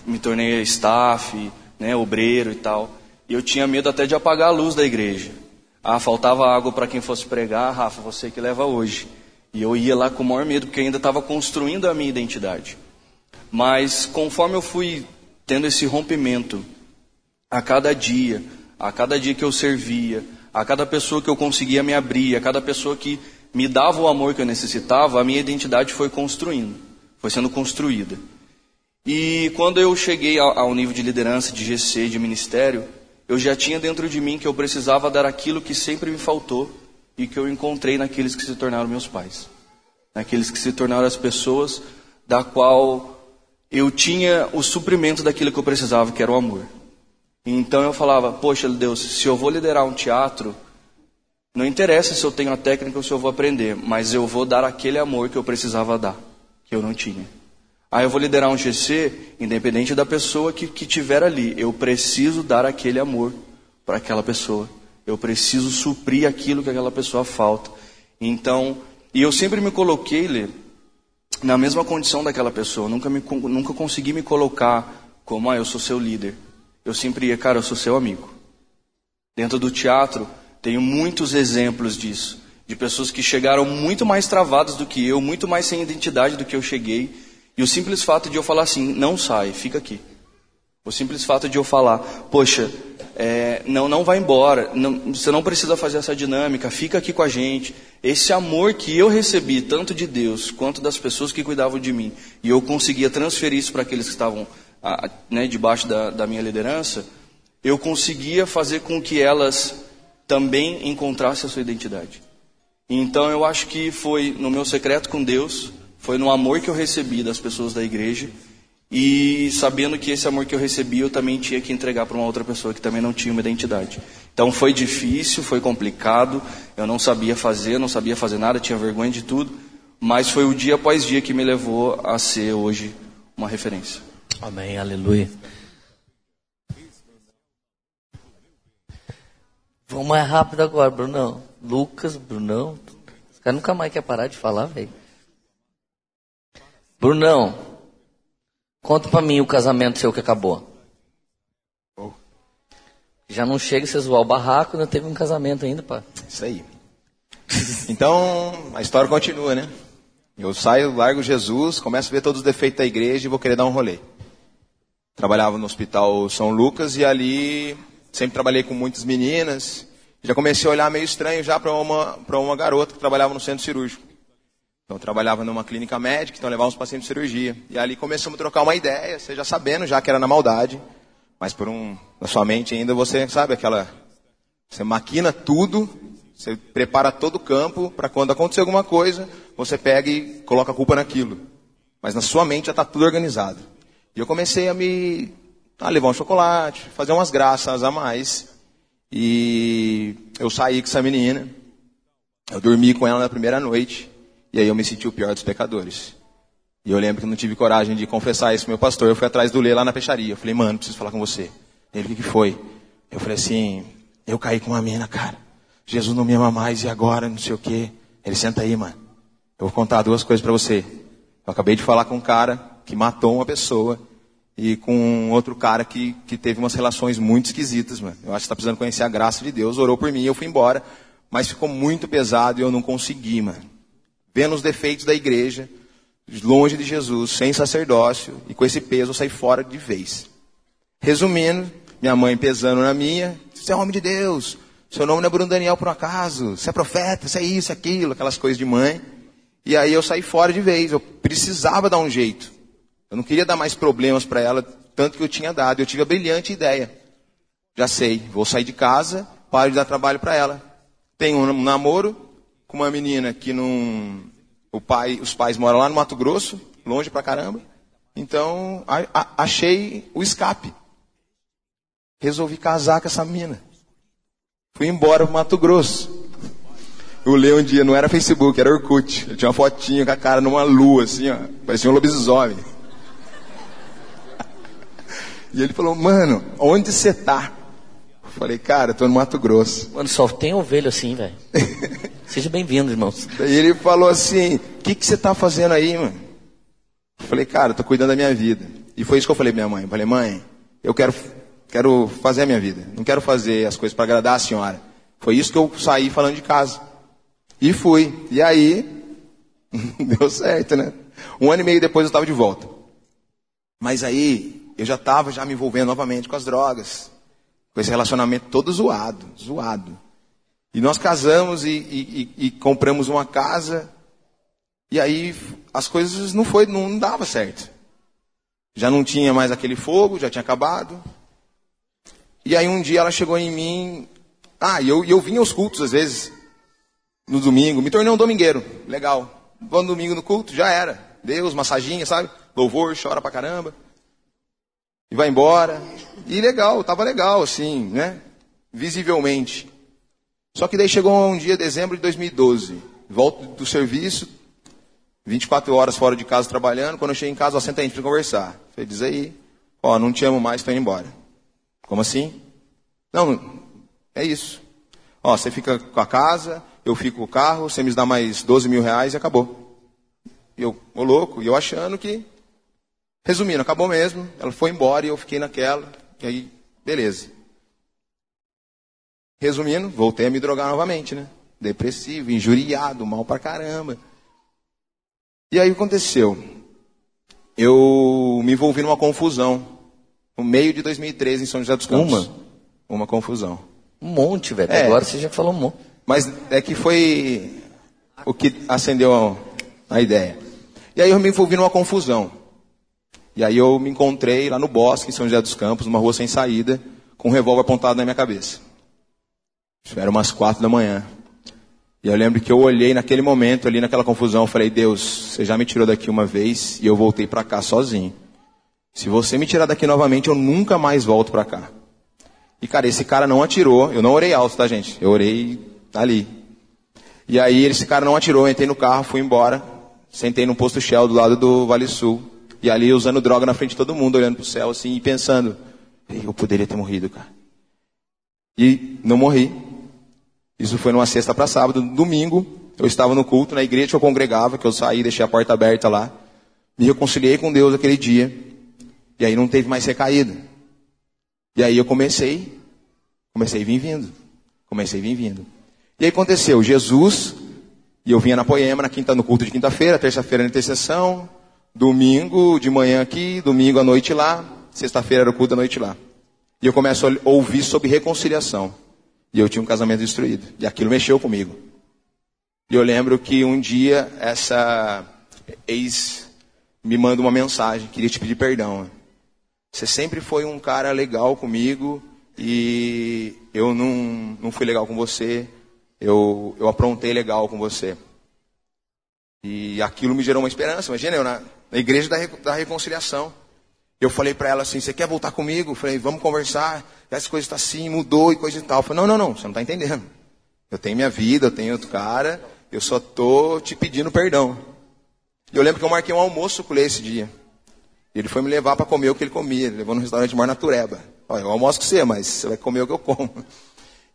me tornei staff, né, obreiro e tal, e eu tinha medo até de apagar a luz da igreja. Ah, faltava água para quem fosse pregar, Rafa, você que leva hoje. E eu ia lá com o maior medo, porque ainda estava construindo a minha identidade. Mas conforme eu fui tendo esse rompimento, a cada dia, a cada dia que eu servia, a cada pessoa que eu conseguia me abrir, a cada pessoa que me dava o amor que eu necessitava, a minha identidade foi construindo, foi sendo construída. E quando eu cheguei ao nível de liderança, de GC, de ministério, eu já tinha dentro de mim que eu precisava dar aquilo que sempre me faltou e que eu encontrei naqueles que se tornaram meus pais. Aqueles que se tornaram as pessoas da qual eu tinha o suprimento daquilo que eu precisava, que era o amor. Então eu falava, poxa Deus, se eu vou liderar um teatro, não interessa se eu tenho a técnica ou se eu vou aprender, mas eu vou dar aquele amor que eu precisava dar, que eu não tinha. Aí eu vou liderar um GC, independente da pessoa que, que tiver ali, eu preciso dar aquele amor para aquela pessoa. Eu preciso suprir aquilo que aquela pessoa falta. Então, e eu sempre me coloquei, Lê, na mesma condição daquela pessoa. Nunca, me, nunca consegui me colocar como, ah, eu sou seu líder. Eu sempre ia, cara, eu sou seu amigo. Dentro do teatro, tenho muitos exemplos disso. De pessoas que chegaram muito mais travadas do que eu, muito mais sem identidade do que eu cheguei. E o simples fato de eu falar assim, não sai, fica aqui. O simples fato de eu falar, poxa, é, não, não vai embora, não, você não precisa fazer essa dinâmica, fica aqui com a gente. Esse amor que eu recebi, tanto de Deus quanto das pessoas que cuidavam de mim, e eu conseguia transferir isso para aqueles que estavam a, né, debaixo da, da minha liderança, eu conseguia fazer com que elas também encontrassem a sua identidade. Então eu acho que foi no meu secreto com Deus, foi no amor que eu recebi das pessoas da igreja e sabendo que esse amor que eu recebi eu também tinha que entregar para uma outra pessoa que também não tinha uma identidade. Então foi difícil, foi complicado, eu não sabia fazer, não sabia fazer nada, tinha vergonha de tudo, mas foi o dia após dia que me levou a ser hoje uma referência. Amém, aleluia. Vamos mais rápido agora, Brunão. Lucas, Brunão. Os caras nunca mais quer parar de falar, velho. Brunão, Conta pra mim o casamento seu que acabou. Oh. Já não chega a zoar o barraco, não teve um casamento ainda, pá. Isso aí. Então, a história continua, né? Eu saio, largo Jesus, começo a ver todos os defeitos da igreja e vou querer dar um rolê. Trabalhava no Hospital São Lucas e ali sempre trabalhei com muitas meninas. Já comecei a olhar meio estranho já para uma, uma garota que trabalhava no centro cirúrgico. Então, eu trabalhava numa clínica médica, então levava os pacientes de cirurgia. E ali começamos a trocar uma ideia, você já sabendo já que era na maldade, mas por um, na sua mente ainda você sabe aquela, você maquina tudo, você prepara todo o campo para quando acontecer alguma coisa, você pega e coloca a culpa naquilo. Mas na sua mente já está tudo organizado. E eu comecei a me a levar um chocolate, fazer umas graças a mais. E eu saí com essa menina. Eu dormi com ela na primeira noite. E aí eu me senti o pior dos pecadores. E eu lembro que eu não tive coragem de confessar isso pro meu pastor. Eu fui atrás do Lê lá na peixaria. Eu falei, mano, preciso falar com você. Ele, o que, que foi? Eu falei assim, eu caí com uma mina, cara. Jesus não me ama mais e agora, não sei o quê. Ele, senta aí, mano. Eu vou contar duas coisas para você. Eu acabei de falar com um cara que matou uma pessoa e com outro cara que, que teve umas relações muito esquisitas, mano. Eu acho que você tá precisando conhecer a graça de Deus. Orou por mim, eu fui embora. Mas ficou muito pesado e eu não consegui, mano vendo os defeitos da igreja, longe de Jesus, sem sacerdócio, e com esse peso eu saí fora de vez. Resumindo, minha mãe pesando na minha, você é homem de Deus, seu nome não é Bruno Daniel por um acaso, você é profeta, você é isso, aquilo, aquelas coisas de mãe. E aí eu saí fora de vez, eu precisava dar um jeito. Eu não queria dar mais problemas para ela, tanto que eu tinha dado. Eu tive a brilhante ideia. Já sei, vou sair de casa, paro de dar trabalho para ela. Tenho um namoro, com uma menina que não. O pai, os pais moram lá no Mato Grosso, longe pra caramba. Então, a, a, achei o escape. Resolvi casar com essa menina. Fui embora pro Mato Grosso. Eu li um dia, não era Facebook, era Orkut. Eu tinha uma fotinha com a cara numa lua, assim, ó. Parecia um lobisomem. E ele falou, mano, onde você tá? Falei, cara, tô no Mato Grosso. Mano, só tem ovelha assim, velho. Seja bem-vindo, irmãos. Daí ele falou assim: O que, que você está fazendo aí, mano? Eu falei, cara, estou cuidando da minha vida. E foi isso que eu falei pra minha mãe. Eu falei, mãe, eu quero, quero fazer a minha vida. Não quero fazer as coisas para agradar a senhora. Foi isso que eu saí falando de casa. E fui. E aí, deu certo, né? Um ano e meio depois eu estava de volta. Mas aí, eu já estava já me envolvendo novamente com as drogas. Com esse relacionamento todo zoado, zoado. E nós casamos e, e, e, compramos uma casa. E aí as coisas não foi, não dava certo. Já não tinha mais aquele fogo, já tinha acabado. E aí um dia ela chegou em mim. Ah, e eu, eu vinha aos cultos às vezes, no domingo. Me tornei um domingueiro. Legal. vou no domingo no culto, já era. Deus, massaginha, sabe? Louvor, chora pra caramba. E vai embora. E legal, tava legal, assim, né? Visivelmente. Só que daí chegou um dia, dezembro de 2012. Volto do serviço, 24 horas fora de casa trabalhando. Quando eu cheguei em casa, ó, senta aí, a gente precisa conversar. Falei, diz aí, ó, não te amo mais, tô indo embora. Como assim? Não, é isso. Ó, você fica com a casa, eu fico com o carro, você me dá mais 12 mil reais e acabou. E eu, ô louco, e eu achando que. Resumindo, acabou mesmo. Ela foi embora e eu fiquei naquela. E aí, beleza. Resumindo, voltei a me drogar novamente, né? Depressivo, injuriado, mal pra caramba. E aí aconteceu. Eu me envolvi numa confusão. No meio de 2013 em São José dos Campos. Uma? Uma confusão. Um monte, velho. É. Agora você já falou um monte. Mas é que foi o que acendeu a, a ideia. E aí eu me envolvi numa confusão. E aí eu me encontrei lá no bosque, em São José dos Campos, numa rua sem saída, com um revólver apontado na minha cabeça. Isso era umas quatro da manhã. E eu lembro que eu olhei naquele momento, ali naquela confusão, eu falei, Deus, você já me tirou daqui uma vez e eu voltei para cá sozinho. Se você me tirar daqui novamente, eu nunca mais volto para cá. E cara, esse cara não atirou, eu não orei alto, tá gente? Eu orei ali. E aí esse cara não atirou, eu entrei no carro, fui embora, sentei num posto Shell do lado do Vale Sul. E ali usando droga na frente de todo mundo, olhando pro céu assim e pensando, eu poderia ter morrido, cara. E não morri. Isso foi numa sexta para sábado. Domingo, eu estava no culto, na igreja que eu congregava, que eu saí, deixei a porta aberta lá. Me reconciliei com Deus aquele dia. E aí não teve mais recaída. E aí eu comecei, comecei vindo. Comecei vindo. E aí aconteceu, Jesus, e eu vinha na Poema, na quinta, no culto de quinta-feira, terça-feira na intercessão, domingo de manhã aqui, domingo à noite lá, sexta-feira era o culto da noite lá. E eu começo a ouvir sobre reconciliação. E eu tinha um casamento destruído. E aquilo mexeu comigo. E eu lembro que um dia essa ex me manda uma mensagem, queria te pedir perdão. Você sempre foi um cara legal comigo e eu não, não fui legal com você. Eu, eu aprontei legal com você. E aquilo me gerou uma esperança. Imagina, eu na, na igreja da, da reconciliação. Eu falei para ela assim: Você quer voltar comigo? Eu falei: Vamos conversar. Essa coisa está assim, mudou e coisa e tal. Eu falei: Não, não, não, você não está entendendo. Eu tenho minha vida, eu tenho outro cara. Eu só tô te pedindo perdão. E eu lembro que eu marquei um almoço com ele esse dia. Ele foi me levar para comer o que ele comia. Ele levou no restaurante Mar Natureba. Olha, eu almoço com você, mas você vai comer o que eu como.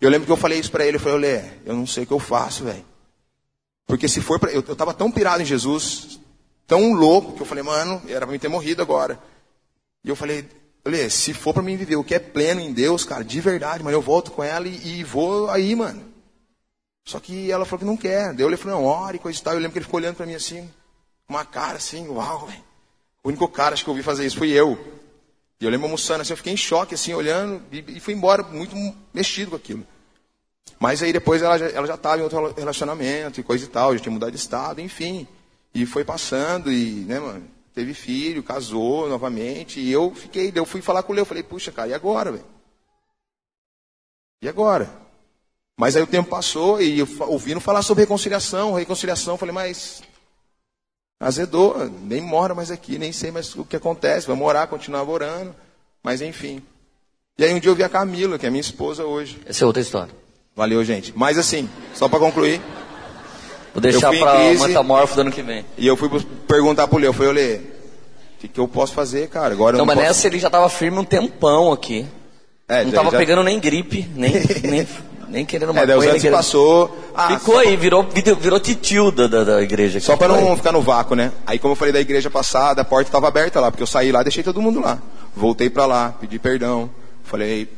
E eu lembro que eu falei isso para ele. Eu falei, Olê, eu não sei o que eu faço, velho. Porque se for pra... Eu, eu tava tão pirado em Jesus, tão louco, que eu falei, mano, era para mim ter morrido agora. E eu falei, Olê, se for para mim viver o que é pleno em Deus, cara, de verdade, mano, eu volto com ela e, e vou aí, mano. Só que ela falou que não quer. Daí eu falei, não, ore e coisa e tal. Eu lembro que ele ficou olhando para mim assim, uma cara assim, uau, velho. O único cara acho que eu vi fazer isso fui eu. E eu lembro almoçando assim, eu fiquei em choque, assim, olhando, e, e fui embora muito mexido com aquilo. Mas aí depois ela ela já estava em outro relacionamento e coisa e tal, já tinha mudado de estado, enfim. E foi passando, e, né, mano, teve filho, casou novamente, e eu fiquei, eu fui falar com o Leo, falei, puxa, cara, e agora, velho? E agora? Mas aí o tempo passou e eu ouvindo falar sobre reconciliação, reconciliação, falei, mas azedou, nem mora mais aqui, nem sei mais o que acontece, vai morar, continuar morando, mas enfim. E aí um dia eu vi a Camila, que é minha esposa hoje. Essa é outra história. Valeu, gente. Mas assim, só para concluir. Vou deixar para crise. metamorfo do ano que vem. E eu fui perguntar pro Leo, eu falei, Lê, o que, que eu posso fazer, cara? Agora eu Não, não mas posso... nessa ele já tava firme um tempão aqui. É, não tava já- pegando nem gripe, nem, nem, nem querendo É, daí os anos querendo... passou. Ah, Ficou aí, virou, virou, titio da, da, da igreja. aqui. Só para não aí. ficar no vácuo, né? Aí, como eu falei da igreja passada, a porta estava aberta lá, porque eu saí lá, deixei todo mundo lá. Voltei para lá, pedi perdão. Falei,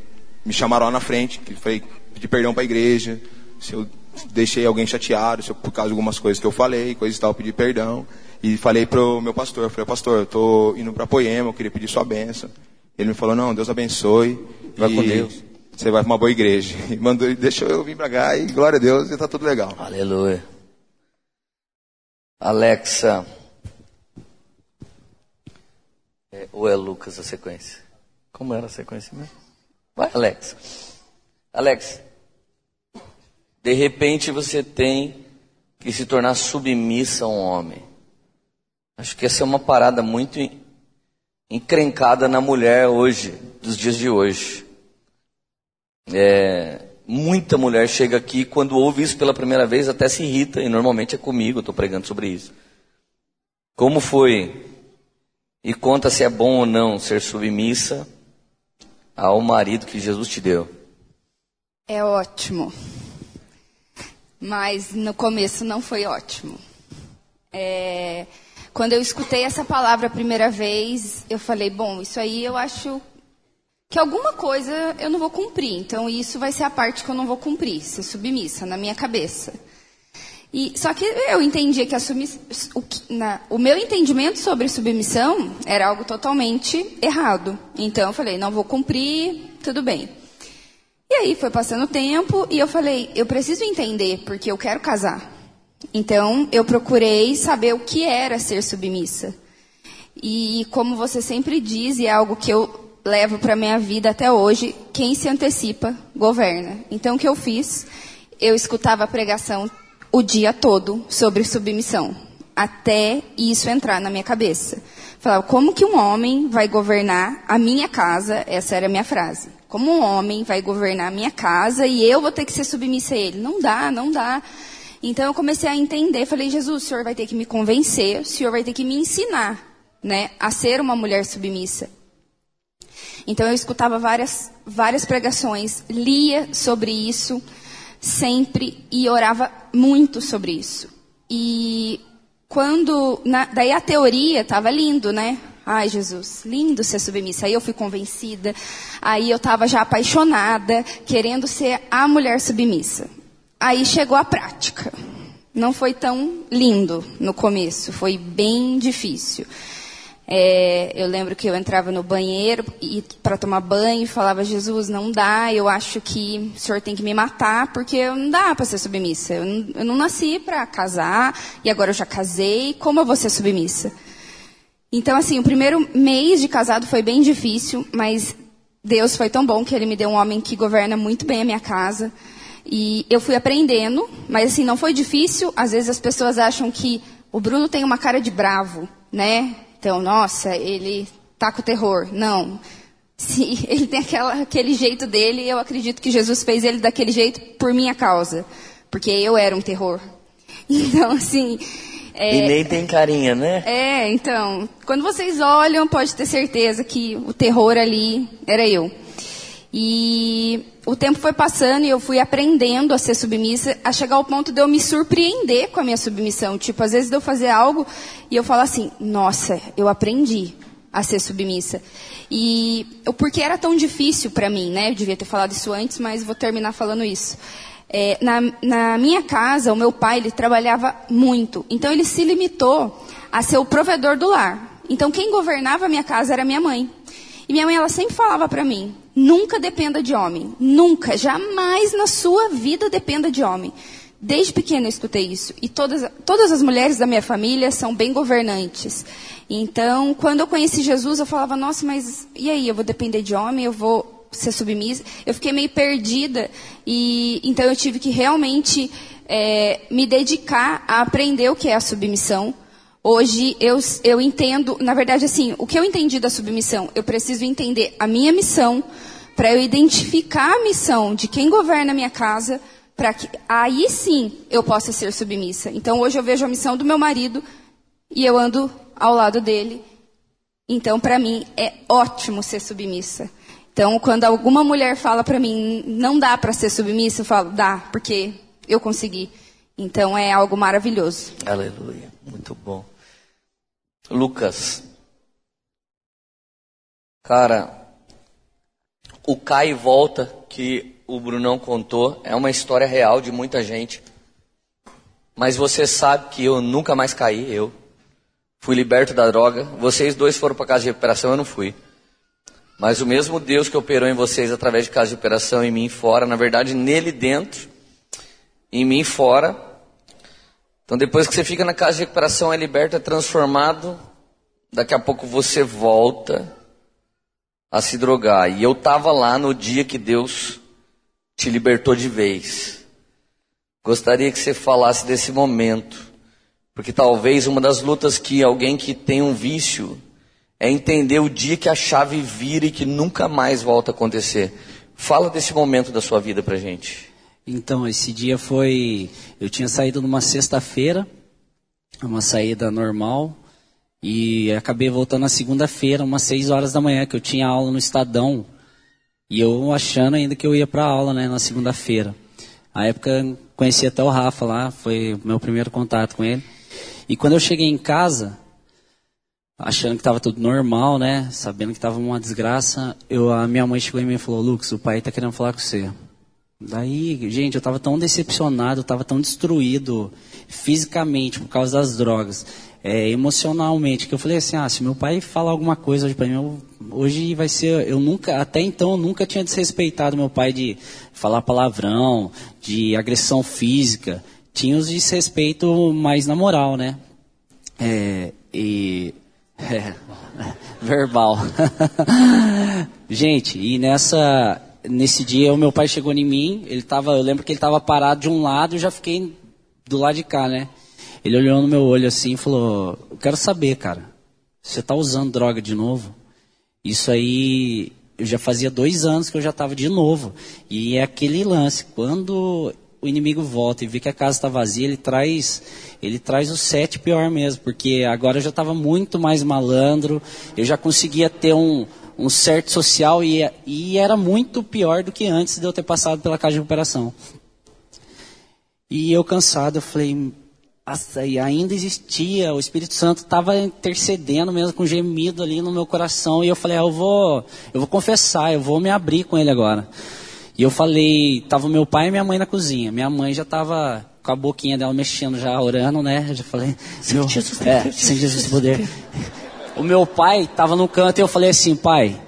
me chamaram lá na frente, que falei, pedi perdão para a igreja. Se eu deixei alguém chateado, por causa de algumas coisas que eu falei, coisas e tal, pedi perdão. E falei pro meu pastor, falei, pastor, eu tô indo para Poema, eu queria pedir sua bênção. Ele me falou, não, Deus abençoe. Vai com Deus. Você vai para uma boa igreja. E mandou, deixou eu vir para cá e glória a Deus, e tá tudo legal. Aleluia. Alexa. É, ou é Lucas a sequência? Como era a sequência mesmo? Vai, Alexa. Alexa. De repente você tem que se tornar submissa a um homem. Acho que essa é uma parada muito encrencada na mulher hoje, dos dias de hoje. É, muita mulher chega aqui quando ouve isso pela primeira vez até se irrita, e normalmente é comigo, estou pregando sobre isso. Como foi? E conta se é bom ou não ser submissa ao marido que Jesus te deu. É ótimo. Mas no começo não foi ótimo. É, quando eu escutei essa palavra a primeira vez, eu falei: bom, isso aí eu acho que alguma coisa eu não vou cumprir. Então isso vai ser a parte que eu não vou cumprir, ser submissa na minha cabeça. E, só que eu entendia que a o, na, o meu entendimento sobre submissão era algo totalmente errado. Então eu falei, não vou cumprir, tudo bem. E aí foi passando o tempo e eu falei, eu preciso entender porque eu quero casar. Então, eu procurei saber o que era ser submissa. E como você sempre diz, e é algo que eu levo para minha vida até hoje, quem se antecipa governa. Então, o que eu fiz? Eu escutava a pregação o dia todo sobre submissão, até isso entrar na minha cabeça. Falava, como que um homem vai governar a minha casa? Essa era a minha frase. Como um homem vai governar a minha casa e eu vou ter que ser submissa a ele? Não dá, não dá. Então eu comecei a entender, falei, Jesus, o senhor vai ter que me convencer, o senhor vai ter que me ensinar, né, a ser uma mulher submissa. Então eu escutava várias, várias pregações, lia sobre isso sempre e orava muito sobre isso. E quando, na, daí a teoria estava lindo, né? Ai, Jesus, lindo ser submissa. Aí eu fui convencida, aí eu estava já apaixonada, querendo ser a mulher submissa. Aí chegou a prática. Não foi tão lindo no começo, foi bem difícil. É, eu lembro que eu entrava no banheiro para tomar banho e falava: Jesus, não dá, eu acho que o senhor tem que me matar, porque não dá para ser submissa. Eu não, eu não nasci para casar e agora eu já casei, como eu vou ser submissa? Então, assim, o primeiro mês de casado foi bem difícil, mas Deus foi tão bom que Ele me deu um homem que governa muito bem a minha casa. E eu fui aprendendo, mas assim, não foi difícil. Às vezes as pessoas acham que o Bruno tem uma cara de bravo, né? Então, nossa, ele tá com terror. Não. Se ele tem aquela, aquele jeito dele, eu acredito que Jesus fez ele daquele jeito por minha causa. Porque eu era um terror. Então, assim. É, e nem tem carinha, né? É, então. Quando vocês olham, pode ter certeza que o terror ali era eu. E o tempo foi passando e eu fui aprendendo a ser submissa, a chegar ao ponto de eu me surpreender com a minha submissão. Tipo, às vezes eu fazer algo e eu falo assim, nossa, eu aprendi a ser submissa. E o porquê era tão difícil para mim, né? Eu devia ter falado isso antes, mas vou terminar falando isso. É, na, na minha casa, o meu pai, ele trabalhava muito. Então ele se limitou a ser o provedor do lar. Então quem governava a minha casa era minha mãe. E minha mãe, ela sempre falava para mim, nunca dependa de homem. Nunca, jamais na sua vida dependa de homem. Desde pequena eu escutei isso. E todas, todas as mulheres da minha família são bem governantes. Então, quando eu conheci Jesus, eu falava, nossa, mas e aí? Eu vou depender de homem? Eu vou ser submissa? Eu fiquei meio perdida. E então eu tive que realmente é, me dedicar a aprender o que é a submissão. Hoje eu, eu entendo, na verdade, assim, o que eu entendi da submissão? Eu preciso entender a minha missão, para eu identificar a missão de quem governa a minha casa, para que aí sim eu possa ser submissa. Então hoje eu vejo a missão do meu marido e eu ando ao lado dele. Então para mim é ótimo ser submissa. Então quando alguma mulher fala para mim não dá para ser submissa, eu falo dá, porque eu consegui. Então é algo maravilhoso. Aleluia, muito bom. Lucas. Cara, o cai e volta que o Brunão contou é uma história real de muita gente. Mas você sabe que eu nunca mais caí, eu fui liberto da droga. Vocês dois foram para casa de recuperação, eu não fui. Mas o mesmo Deus que operou em vocês através de casa de operação, em mim fora, na verdade nele dentro, em mim fora, então depois que você fica na casa de recuperação, é liberto, é transformado, daqui a pouco você volta a se drogar. E eu estava lá no dia que Deus te libertou de vez. Gostaria que você falasse desse momento, porque talvez uma das lutas que alguém que tem um vício é entender o dia que a chave vira e que nunca mais volta a acontecer. Fala desse momento da sua vida pra gente. Então, esse dia foi. Eu tinha saído numa sexta-feira, uma saída normal, e acabei voltando na segunda-feira, umas seis horas da manhã, que eu tinha aula no Estadão. E eu achando ainda que eu ia para aula, né, na segunda-feira. A época conheci até o Rafa lá, foi meu primeiro contato com ele. E quando eu cheguei em casa, achando que estava tudo normal, né? Sabendo que estava uma desgraça, eu, a minha mãe chegou em mim e falou: Lucas, o pai está querendo falar com você. Daí, gente, eu estava tão decepcionado, eu estava tão destruído fisicamente por causa das drogas, é, emocionalmente, que eu falei assim: ah, se meu pai falar alguma coisa hoje para mim, eu, hoje vai ser. Eu nunca, até então, eu nunca tinha desrespeitado meu pai de falar palavrão, de agressão física. Tinha os desrespeito mais na moral, né? É, e é, verbal. Gente, e nessa nesse dia o meu pai chegou em mim, ele tava, eu lembro que ele estava parado de um lado eu já fiquei do lado de cá, né? Ele olhou no meu olho assim e falou: "Eu quero saber, cara, você está usando droga de novo?" Isso aí eu já fazia dois anos que eu já estava de novo. E é aquele lance, quando o inimigo volta e vê que a casa está vazia, ele traz, ele traz o sete pior mesmo, porque agora eu já estava muito mais malandro, eu já conseguia ter um, um certo social e, e era muito pior do que antes de eu ter passado pela casa de recuperação. E eu cansado, eu falei, e ainda existia, o Espírito Santo estava intercedendo mesmo com gemido ali no meu coração, e eu falei, ah, eu vou, eu vou confessar, eu vou me abrir com ele agora. E eu falei, tava meu pai e minha mãe na cozinha. Minha mãe já tava com a boquinha dela mexendo, já orando, né? Eu já falei, meu, Jesus, é, sem Jesus poder. O meu pai tava no canto e eu falei assim, pai,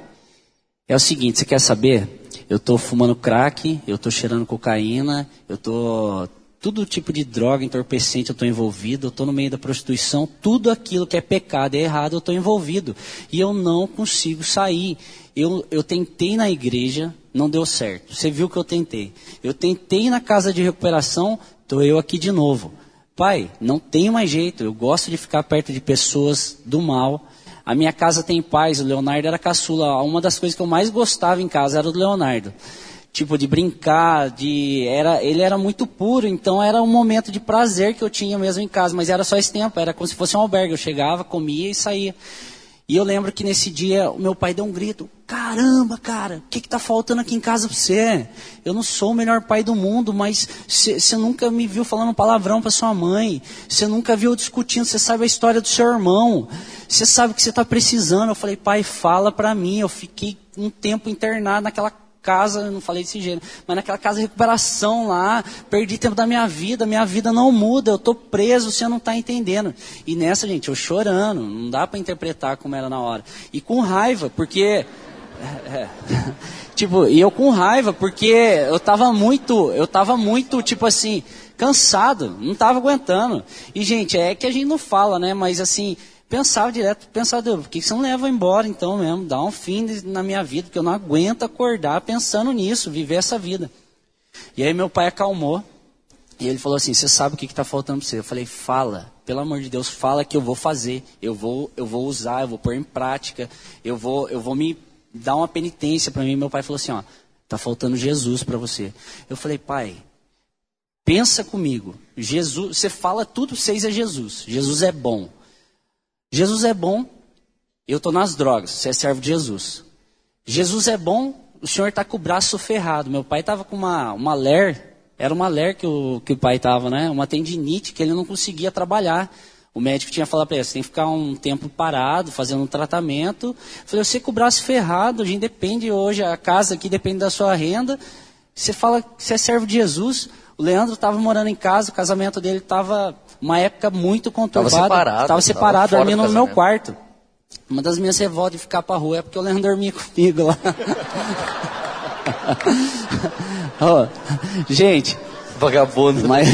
é o seguinte, você quer saber? Eu tô fumando crack, eu tô cheirando cocaína, eu tô todo tipo de droga entorpecente eu estou envolvido, eu estou no meio da prostituição, tudo aquilo que é pecado, é errado, eu estou envolvido. E eu não consigo sair. Eu, eu tentei na igreja, não deu certo. Você viu que eu tentei. Eu tentei na casa de recuperação, estou eu aqui de novo. Pai, não tem mais jeito. Eu gosto de ficar perto de pessoas do mal. A minha casa tem paz. O Leonardo era caçula. Uma das coisas que eu mais gostava em casa era do Leonardo. Tipo, de brincar, de. Era, ele era muito puro, então era um momento de prazer que eu tinha mesmo em casa, mas era só esse tempo, era como se fosse um albergue. Eu chegava, comia e saía. E eu lembro que nesse dia o meu pai deu um grito: Caramba, cara, o que está faltando aqui em casa para você? Eu não sou o melhor pai do mundo, mas você nunca me viu falando palavrão para sua mãe. Você nunca viu discutindo. Você sabe a história do seu irmão. Você sabe o que você está precisando. Eu falei, pai, fala para mim. Eu fiquei um tempo internado naquela casa, não falei desse jeito, mas naquela casa de recuperação lá, perdi tempo da minha vida, minha vida não muda, eu estou preso, você não está entendendo. E nessa, gente, eu chorando, não dá para interpretar como era na hora. E com raiva, porque. É, tipo, e eu com raiva, porque eu estava muito, eu estava muito, tipo assim, cansado, não estava aguentando. E, gente, é que a gente não fala, né, mas assim, pensava direto, pensava, Deus, por que você não leva embora então mesmo? Dá um fim na minha vida, porque eu não aguento acordar pensando nisso, viver essa vida. E aí meu pai acalmou, e ele falou assim, você sabe o que está faltando para você? Eu falei, fala, pelo amor de Deus, fala que eu vou fazer, eu vou, eu vou usar, eu vou pôr em prática, eu vou, eu vou me dar uma penitência para mim. Meu pai falou assim, ó, tá faltando Jesus para você. Eu falei, pai, pensa comigo, Jesus, você fala tudo, vocês é Jesus, Jesus é bom. Jesus é bom, eu estou nas drogas, você é servo de Jesus. Jesus é bom, o senhor está com o braço ferrado. Meu pai estava com uma, uma ler, era uma ler que o, que o pai estava, né? Uma tendinite que ele não conseguia trabalhar. O médico tinha falado para ele, você tem que ficar um tempo parado, fazendo um tratamento. Eu falei, você com o braço ferrado, a gente depende hoje, a casa aqui depende da sua renda. Você fala que você é servo de Jesus. O Leandro estava morando em casa, o casamento dele estava uma época muito conturbada. Estava separado. Estava separado, tava no meu quarto. Uma das minhas revoltas de ficar para rua é porque o Leandro dormia comigo lá. oh, gente. Vagabundo. Mas,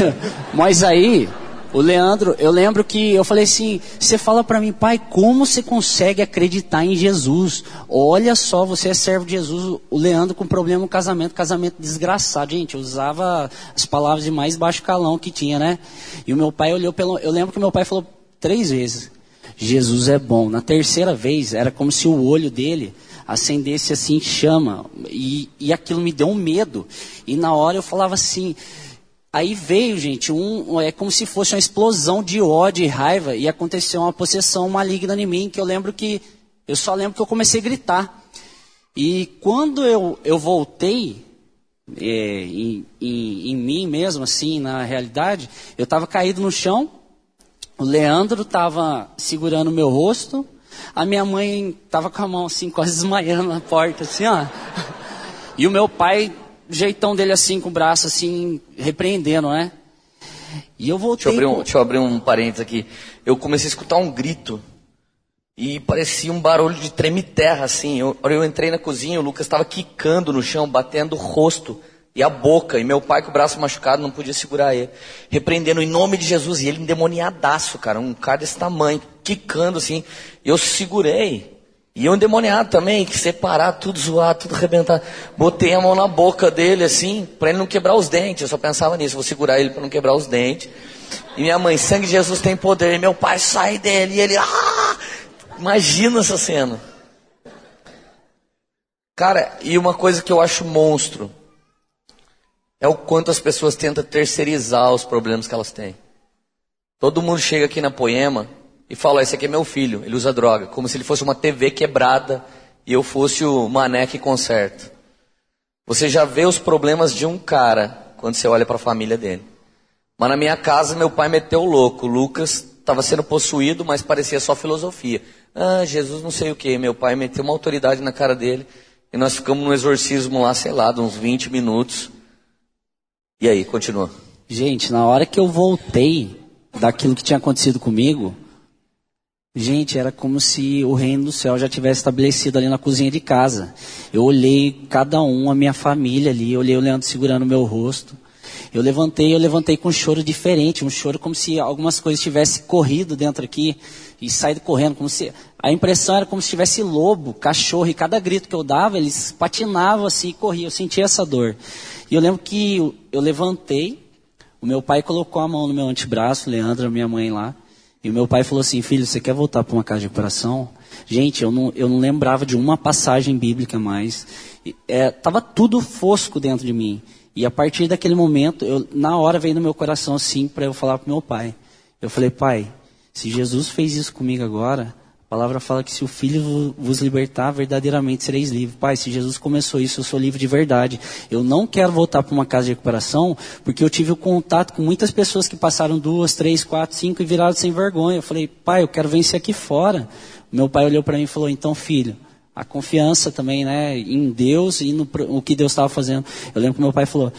mas aí, O Leandro, eu lembro que eu falei assim: você fala para mim, pai, como você consegue acreditar em Jesus? Olha só, você é servo de Jesus. O Leandro com problema no casamento, casamento desgraçado. Gente, eu usava as palavras de mais baixo calão que tinha, né? E o meu pai olhou pelo. Eu lembro que meu pai falou três vezes: Jesus é bom. Na terceira vez, era como se o olho dele acendesse assim chama. E, e aquilo me deu um medo. E na hora eu falava assim. Aí veio, gente, um, é como se fosse uma explosão de ódio e raiva e aconteceu uma possessão maligna em mim, que eu lembro que, eu só lembro que eu comecei a gritar. E quando eu, eu voltei é, em, em, em mim mesmo, assim, na realidade, eu estava caído no chão, o Leandro estava segurando o meu rosto, a minha mãe estava com a mão assim, quase desmaiando na porta, assim, ó. E o meu pai jeitão dele assim, com o braço assim, repreendendo, né? E eu voltei. Deixa eu abrir um, deixa eu abrir um parênteses aqui. Eu comecei a escutar um grito. E parecia um barulho de treme-terra, assim. Eu, eu entrei na cozinha, o Lucas estava quicando no chão, batendo o rosto e a boca. E meu pai com o braço machucado não podia segurar ele. Repreendendo em nome de Jesus. E ele endemoniadaço, cara. Um cara desse tamanho, quicando assim. Eu segurei. E eu endemoniado também, que separar, tudo zoado, tudo arrebentar. Botei a mão na boca dele, assim, para ele não quebrar os dentes. Eu só pensava nisso, vou segurar ele para não quebrar os dentes. E minha mãe, sangue de Jesus tem poder. E meu pai sai dele. E ele, ah! Imagina essa cena. Cara, e uma coisa que eu acho monstro é o quanto as pessoas tentam terceirizar os problemas que elas têm. Todo mundo chega aqui na Poema e fala: Esse aqui é meu filho, ele usa droga, como se ele fosse uma TV quebrada e eu fosse o mané que conserta. Você já vê os problemas de um cara quando você olha para a família dele. Mas na minha casa, meu pai meteu o louco. Lucas estava sendo possuído, mas parecia só filosofia. Ah, Jesus não sei o que. Meu pai meteu uma autoridade na cara dele. E nós ficamos no exorcismo lá, sei lá, de uns 20 minutos. E aí, continua. Gente, na hora que eu voltei daquilo que tinha acontecido comigo, Gente, era como se o reino do céu já tivesse estabelecido ali na cozinha de casa. Eu olhei cada um, a minha família ali, eu olhei o Leandro segurando o meu rosto. Eu levantei, eu levantei com um choro diferente, um choro como se algumas coisas tivessem corrido dentro aqui e saído correndo, como se a impressão era como se tivesse lobo, cachorro, e cada grito que eu dava, eles patinavam assim e corriam. Eu sentia essa dor. E eu lembro que eu, levantei, o meu pai colocou a mão no meu antebraço, Leandro, minha mãe lá. E meu pai falou assim, filho, você quer voltar para uma casa de recuperação? Gente, eu não, eu não lembrava de uma passagem bíblica mais. É, tava tudo fosco dentro de mim. E a partir daquele momento, eu, na hora veio no meu coração assim para eu falar para meu pai. Eu falei, pai, se Jesus fez isso comigo agora, a palavra fala que se o Filho vos libertar, verdadeiramente sereis livres. Pai, se Jesus começou isso, eu sou livre de verdade. Eu não quero voltar para uma casa de recuperação, porque eu tive o contato com muitas pessoas que passaram duas, três, quatro, cinco e viraram sem vergonha. Eu falei, pai, eu quero vencer aqui fora. Meu pai olhou para mim e falou, então filho, a confiança também, né, em Deus e no o que Deus estava fazendo. Eu lembro que meu pai falou,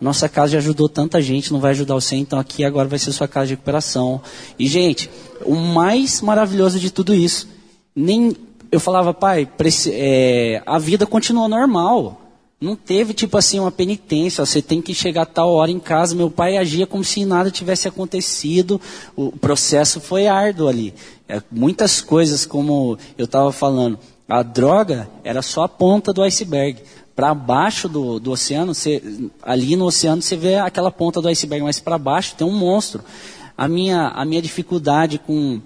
nossa casa já ajudou tanta gente, não vai ajudar você, então aqui agora vai ser sua casa de recuperação. E, gente, o mais maravilhoso de tudo isso, nem eu falava, pai, é, a vida continuou normal. Não teve, tipo assim, uma penitência, você tem que chegar a tal hora em casa. Meu pai agia como se nada tivesse acontecido. O processo foi árduo ali. É, muitas coisas, como eu estava falando, a droga era só a ponta do iceberg para baixo do, do oceano, você, ali no oceano você vê aquela ponta do iceberg, mas para baixo tem um monstro. A minha, a minha dificuldade com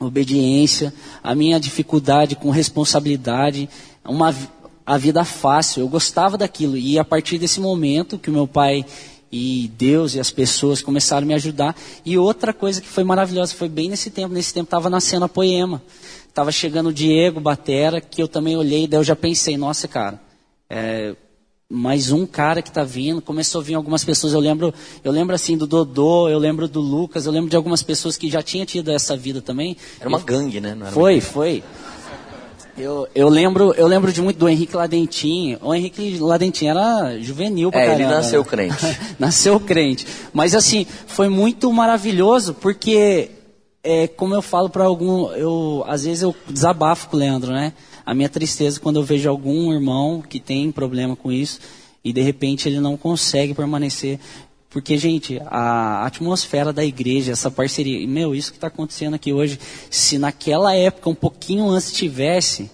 obediência, a minha dificuldade com responsabilidade, uma, a vida fácil, eu gostava daquilo. E a partir desse momento que o meu pai e Deus e as pessoas começaram a me ajudar. E outra coisa que foi maravilhosa, foi bem nesse tempo, nesse tempo estava nascendo a Poema. Estava chegando o Diego Batera, que eu também olhei, daí eu já pensei, nossa cara, é, mais um cara que está vindo, começou a vir algumas pessoas, eu lembro, eu lembro assim do Dodô, eu lembro do Lucas, eu lembro de algumas pessoas que já tinham tido essa vida também. Era uma gangue, né? foi, foi. Eu, eu lembro, eu lembro de muito do Henrique Ladentim. O Henrique Ladentim era juvenil pra É, caramba, ele nasceu né? crente. nasceu crente. Mas assim, foi muito maravilhoso porque é, como eu falo para algum, eu às vezes eu desabafo com o Leandro, né? A minha tristeza quando eu vejo algum irmão que tem problema com isso e de repente ele não consegue permanecer. Porque, gente, a atmosfera da igreja, essa parceria, meu, isso que está acontecendo aqui hoje, se naquela época, um pouquinho antes tivesse,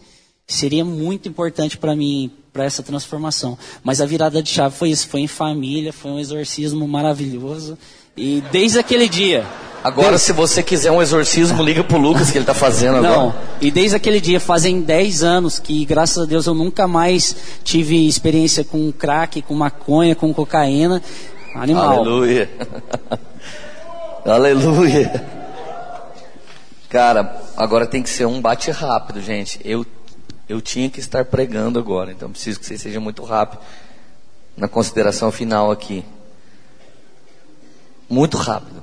seria muito importante para mim, para essa transformação. Mas a virada de chave foi isso, foi em família, foi um exorcismo maravilhoso. E desde aquele dia. Agora, se você quiser um exorcismo, liga pro Lucas que ele está fazendo agora. Não, e desde aquele dia, fazem 10 anos que, graças a Deus, eu nunca mais tive experiência com crack, com maconha, com cocaína. Animal. Aleluia. Aleluia. Cara, agora tem que ser um bate rápido, gente. Eu, eu tinha que estar pregando agora, então preciso que vocês sejam muito rápido na consideração final aqui. Muito rápido.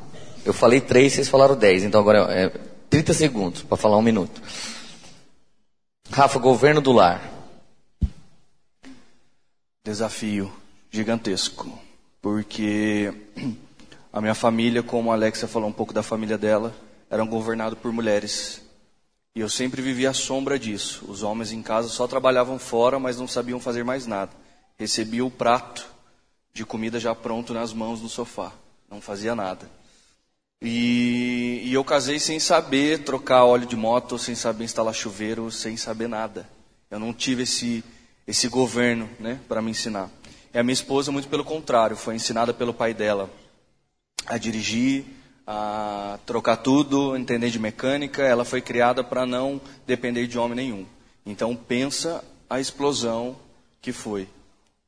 Eu falei três, vocês falaram dez, então agora é 30 segundos para falar um minuto. Rafa, governo do lar. Desafio gigantesco porque a minha família, como a Alexia falou um pouco da família dela, eram governados por mulheres. E eu sempre vivia à sombra disso. Os homens em casa só trabalhavam fora, mas não sabiam fazer mais nada. Recebia o prato de comida já pronto nas mãos no sofá. Não fazia nada. E, e eu casei sem saber trocar óleo de moto, sem saber instalar chuveiro, sem saber nada. Eu não tive esse, esse governo né, para me ensinar. E a minha esposa, muito pelo contrário, foi ensinada pelo pai dela a dirigir, a trocar tudo, entender de mecânica. Ela foi criada para não depender de homem nenhum. Então pensa a explosão que foi.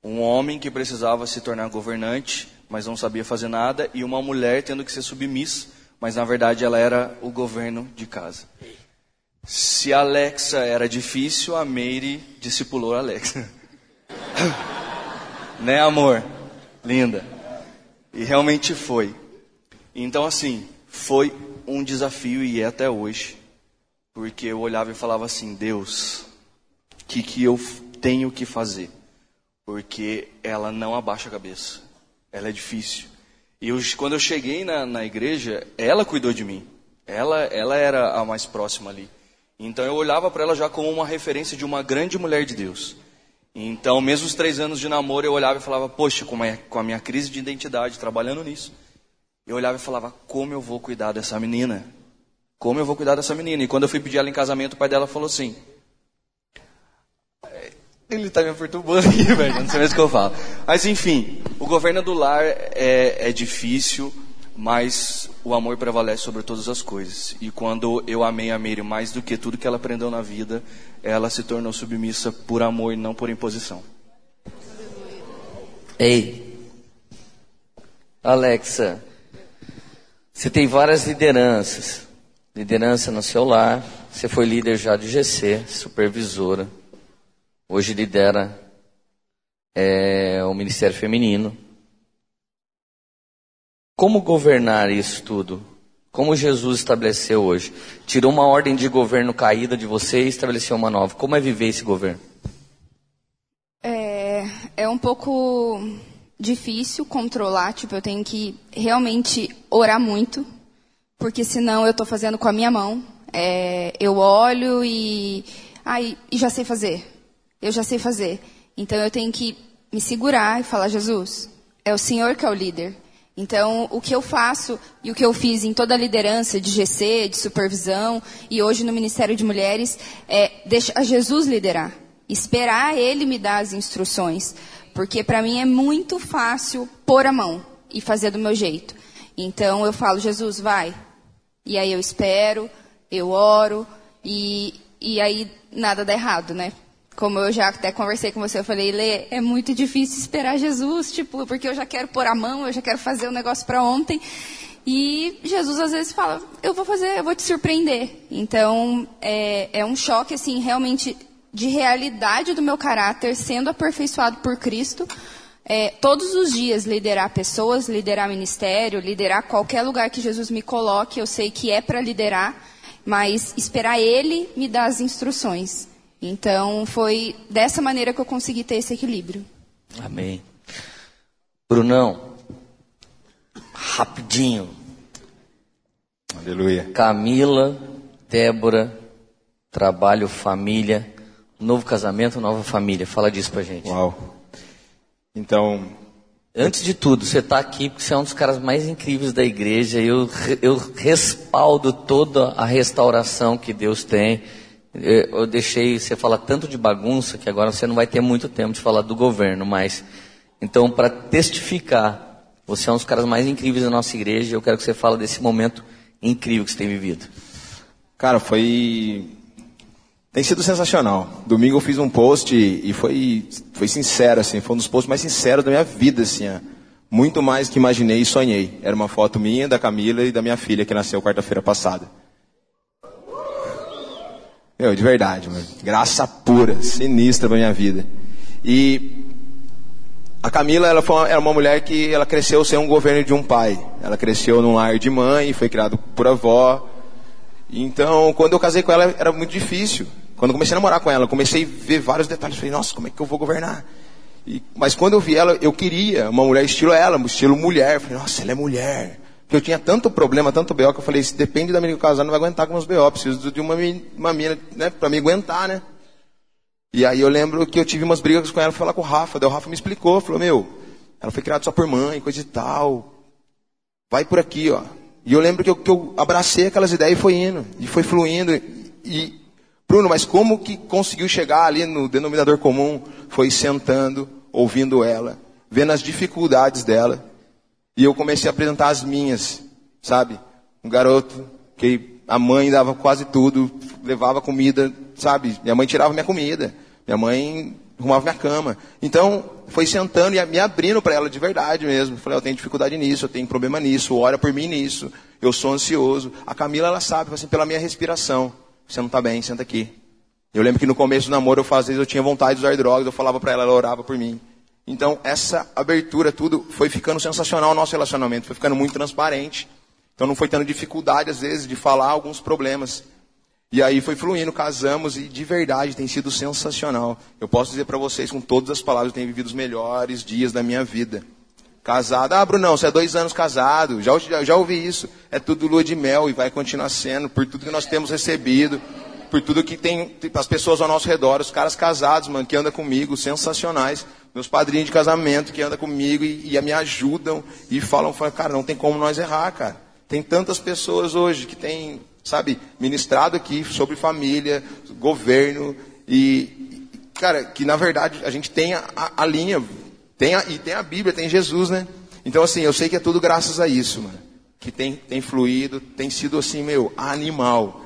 Um homem que precisava se tornar governante, mas não sabia fazer nada, e uma mulher tendo que ser submissa, mas na verdade ela era o governo de casa. Se Alexa era difícil, a Meire discipulou Alexa. Né, amor? Linda. E realmente foi. Então, assim, foi um desafio e é até hoje. Porque eu olhava e falava assim: Deus, o que, que eu tenho que fazer? Porque ela não abaixa a cabeça. Ela é difícil. E eu, quando eu cheguei na, na igreja, ela cuidou de mim. Ela, ela era a mais próxima ali. Então eu olhava para ela já como uma referência de uma grande mulher de Deus. Então, mesmo os três anos de namoro, eu olhava e falava, poxa, com a, com a minha crise de identidade, trabalhando nisso, eu olhava e falava, como eu vou cuidar dessa menina? Como eu vou cuidar dessa menina? E quando eu fui pedir ela em casamento, o pai dela falou assim, ele está me perturbando aqui, velho, não sei mais o que eu falo. Mas enfim, o governo do lar é, é difícil, mas o amor prevalece sobre todas as coisas. E quando eu amei a Mary mais do que tudo que ela aprendeu na vida, ela se tornou submissa por amor e não por imposição. Ei, Alexa, você tem várias lideranças. Liderança no seu lar, você foi líder já de GC, supervisora. Hoje lidera é, o Ministério Feminino. Como governar isso tudo? Como Jesus estabeleceu hoje? Tirou uma ordem de governo caída de você e estabeleceu uma nova. Como é viver esse governo? É, é um pouco difícil controlar. Tipo, eu tenho que realmente orar muito, porque senão eu estou fazendo com a minha mão. É, eu olho e, ai, e já sei fazer. Eu já sei fazer. Então eu tenho que me segurar e falar: Jesus, é o Senhor que é o líder. Então, o que eu faço e o que eu fiz em toda a liderança de GC, de supervisão e hoje no Ministério de Mulheres é deixar Jesus liderar, esperar Ele me dar as instruções, porque para mim é muito fácil pôr a mão e fazer do meu jeito. Então, eu falo, Jesus, vai. E aí eu espero, eu oro e, e aí nada dá errado, né? Como eu já até conversei com você, eu falei, Lê, é muito difícil esperar Jesus, tipo, porque eu já quero pôr a mão, eu já quero fazer o negócio para ontem. E Jesus às vezes fala, eu vou fazer, eu vou te surpreender. Então, é, é um choque, assim, realmente de realidade do meu caráter sendo aperfeiçoado por Cristo. É, todos os dias liderar pessoas, liderar ministério, liderar qualquer lugar que Jesus me coloque, eu sei que é para liderar, mas esperar Ele me dar as instruções. Então, foi dessa maneira que eu consegui ter esse equilíbrio. Amém. Brunão, rapidinho. Aleluia. Camila, Débora, trabalho, família, novo casamento, nova família. Fala disso pra gente. Uau. Então, Antes de tudo, você está aqui porque você é um dos caras mais incríveis da igreja. Eu, eu respaldo toda a restauração que Deus tem. Eu, deixei você falar tanto de bagunça que agora você não vai ter muito tempo de falar do governo, mas então para testificar, você é um dos caras mais incríveis da nossa igreja. Eu quero que você fale desse momento incrível que você tem vivido. Cara, foi tem sido sensacional. Domingo eu fiz um post e foi, foi sincero, assim, foi um dos posts mais sinceros da minha vida, assim, muito mais que imaginei e sonhei. Era uma foto minha, da Camila e da minha filha que nasceu quarta-feira passada. Meu, de verdade, mano. Graça pura, sinistra pra minha vida. E a Camila, ela foi uma, era uma mulher que ela cresceu sem um governo de um pai. Ela cresceu num lar de mãe, foi criada por avó. Então, quando eu casei com ela, era muito difícil. Quando comecei a namorar com ela, comecei a ver vários detalhes. Falei, nossa, como é que eu vou governar? E, mas quando eu vi ela, eu queria uma mulher estilo ela, estilo mulher. Falei, nossa, ela é mulher. Porque eu tinha tanto problema, tanto BO, que eu falei, se depende da menina que eu casar, não vai aguentar com meus BO. Preciso de uma, uma mina, né, pra me aguentar, né? E aí eu lembro que eu tive umas brigas com ela, fui com o Rafa. Daí o Rafa me explicou, falou, meu, ela foi criada só por mãe, coisa e tal. Vai por aqui, ó. E eu lembro que eu, que eu abracei aquelas ideias e foi indo. E foi fluindo. E, Bruno, mas como que conseguiu chegar ali no denominador comum? Foi sentando, ouvindo ela, vendo as dificuldades dela. E eu comecei a apresentar as minhas, sabe? Um garoto que a mãe dava quase tudo, levava comida, sabe? Minha mãe tirava minha comida. Minha mãe arrumava minha cama. Então, foi sentando e me abrindo para ela de verdade mesmo. Falei, eu tenho dificuldade nisso, eu tenho problema nisso, ora por mim nisso, eu sou ansioso. A Camila, ela sabe, assim, pela minha respiração. Você não está bem, senta aqui. Eu lembro que no começo do namoro, eu fazia, eu tinha vontade de usar drogas, eu falava para ela, ela orava por mim. Então, essa abertura, tudo, foi ficando sensacional o nosso relacionamento, foi ficando muito transparente. Então, não foi tendo dificuldade, às vezes, de falar alguns problemas. E aí foi fluindo, casamos e de verdade tem sido sensacional. Eu posso dizer para vocês com todas as palavras, eu tenho vivido os melhores dias da minha vida. Casado, ah, Brunão, você é dois anos casado, já, já, já ouvi isso. É tudo lua de mel e vai continuar sendo, por tudo que nós temos recebido, por tudo que tem as pessoas ao nosso redor, os caras casados, mano, que andam comigo, sensacionais. Meus padrinhos de casamento que andam comigo e, e me ajudam e falam, falam, cara, não tem como nós errar, cara. Tem tantas pessoas hoje que têm, sabe, ministrado aqui sobre família, governo e, cara, que na verdade a gente tem a, a, a linha, tem a, e tem a Bíblia, tem Jesus, né? Então, assim, eu sei que é tudo graças a isso, mano. Que tem, tem fluído, tem sido assim, meu, animal.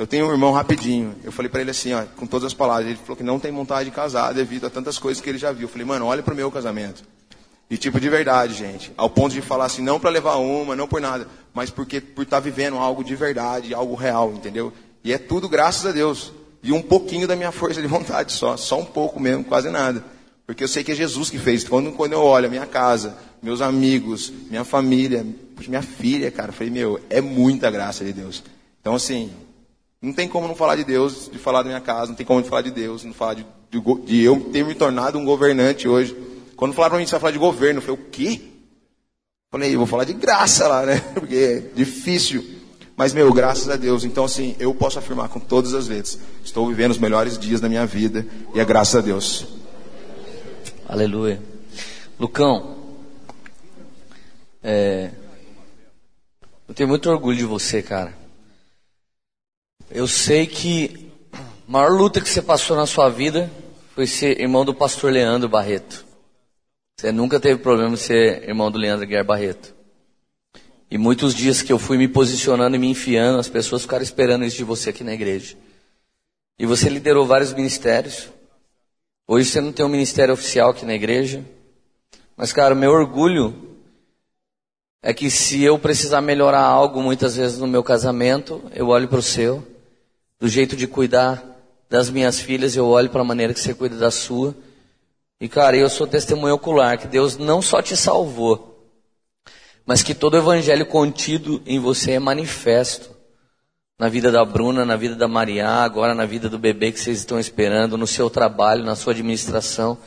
Eu tenho um irmão rapidinho. Eu falei para ele assim, ó, com todas as palavras. Ele falou que não tem vontade de casar devido a tantas coisas que ele já viu. Eu falei, mano, olha pro meu casamento. E tipo, de verdade, gente. Ao ponto de falar assim, não para levar uma, não por nada, mas porque por estar tá vivendo algo de verdade, algo real, entendeu? E é tudo graças a Deus. E um pouquinho da minha força de vontade só. Só um pouco mesmo, quase nada. Porque eu sei que é Jesus que fez. Quando, quando eu olho a minha casa, meus amigos, minha família, minha filha, cara, eu falei, meu, é muita graça de Deus. Então, assim, não tem como não falar de Deus, de falar da minha casa, não tem como não falar de Deus, não falar de, de, de eu ter me tornado um governante hoje. Quando falaram para mim que você vai falar de governo, eu falei, o quê? Falei, eu vou falar de graça lá, né? Porque é difícil. Mas, meu, graças a Deus. Então, assim, eu posso afirmar com todas as letras: estou vivendo os melhores dias da minha vida e é graças a Deus. Aleluia. Lucão, é, eu tenho muito orgulho de você, cara. Eu sei que a maior luta que você passou na sua vida foi ser irmão do pastor Leandro Barreto. Você nunca teve problema de ser irmão do Leandro Guerra Barreto. E muitos dias que eu fui me posicionando e me enfiando, as pessoas ficaram esperando isso de você aqui na igreja. E você liderou vários ministérios. Hoje você não tem um ministério oficial aqui na igreja. Mas, cara, meu orgulho é que se eu precisar melhorar algo muitas vezes no meu casamento, eu olho para o seu. Do jeito de cuidar das minhas filhas, eu olho para a maneira que você cuida da sua. E, cara, eu sou testemunho ocular que Deus não só te salvou, mas que todo o evangelho contido em você é manifesto na vida da Bruna, na vida da Maria, agora na vida do bebê que vocês estão esperando, no seu trabalho, na sua administração.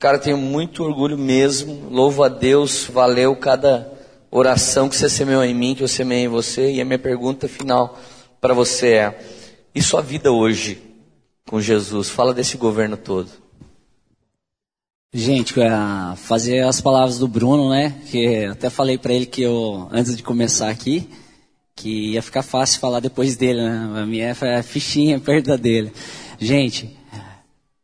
Cara, tenho muito orgulho mesmo. Louvo a Deus, valeu cada oração que você semeou em mim, que eu semeei em você. E a minha pergunta final para você é: e sua vida hoje com Jesus? Fala desse governo todo. Gente, uh, fazer as palavras do Bruno, né? Que até falei para ele que eu, antes de começar aqui, que ia ficar fácil falar depois dele, né? A minha é fichinha perto da dele. Gente,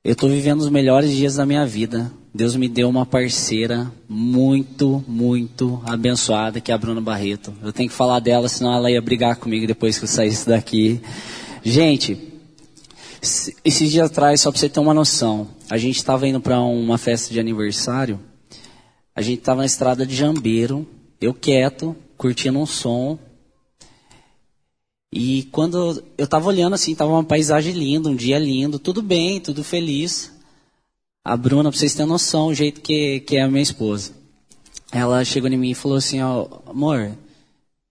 eu estou vivendo os melhores dias da minha vida. Deus me deu uma parceira muito, muito abençoada, que é a Bruna Barreto. Eu tenho que falar dela, senão ela ia brigar comigo depois que eu saísse daqui. Gente, esses dias atrás, só para você ter uma noção, a gente estava indo para uma festa de aniversário, a gente estava na estrada de Jambeiro, eu quieto, curtindo um som, e quando eu estava olhando assim, estava uma paisagem linda, um dia lindo, tudo bem, tudo feliz. A Bruna, para vocês terem noção, o jeito que, que é a minha esposa. Ela chegou em mim e falou assim, amor,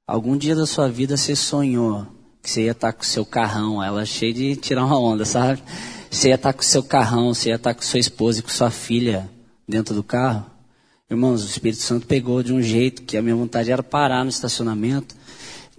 algum dia da sua vida você sonhou que você ia estar tá com o seu carrão, ela cheia de tirar uma onda, sabe? Você ia estar tá com o seu carrão, você ia estar tá com sua esposa e com sua filha dentro do carro. Irmãos, o Espírito Santo pegou de um jeito que a minha vontade era parar no estacionamento,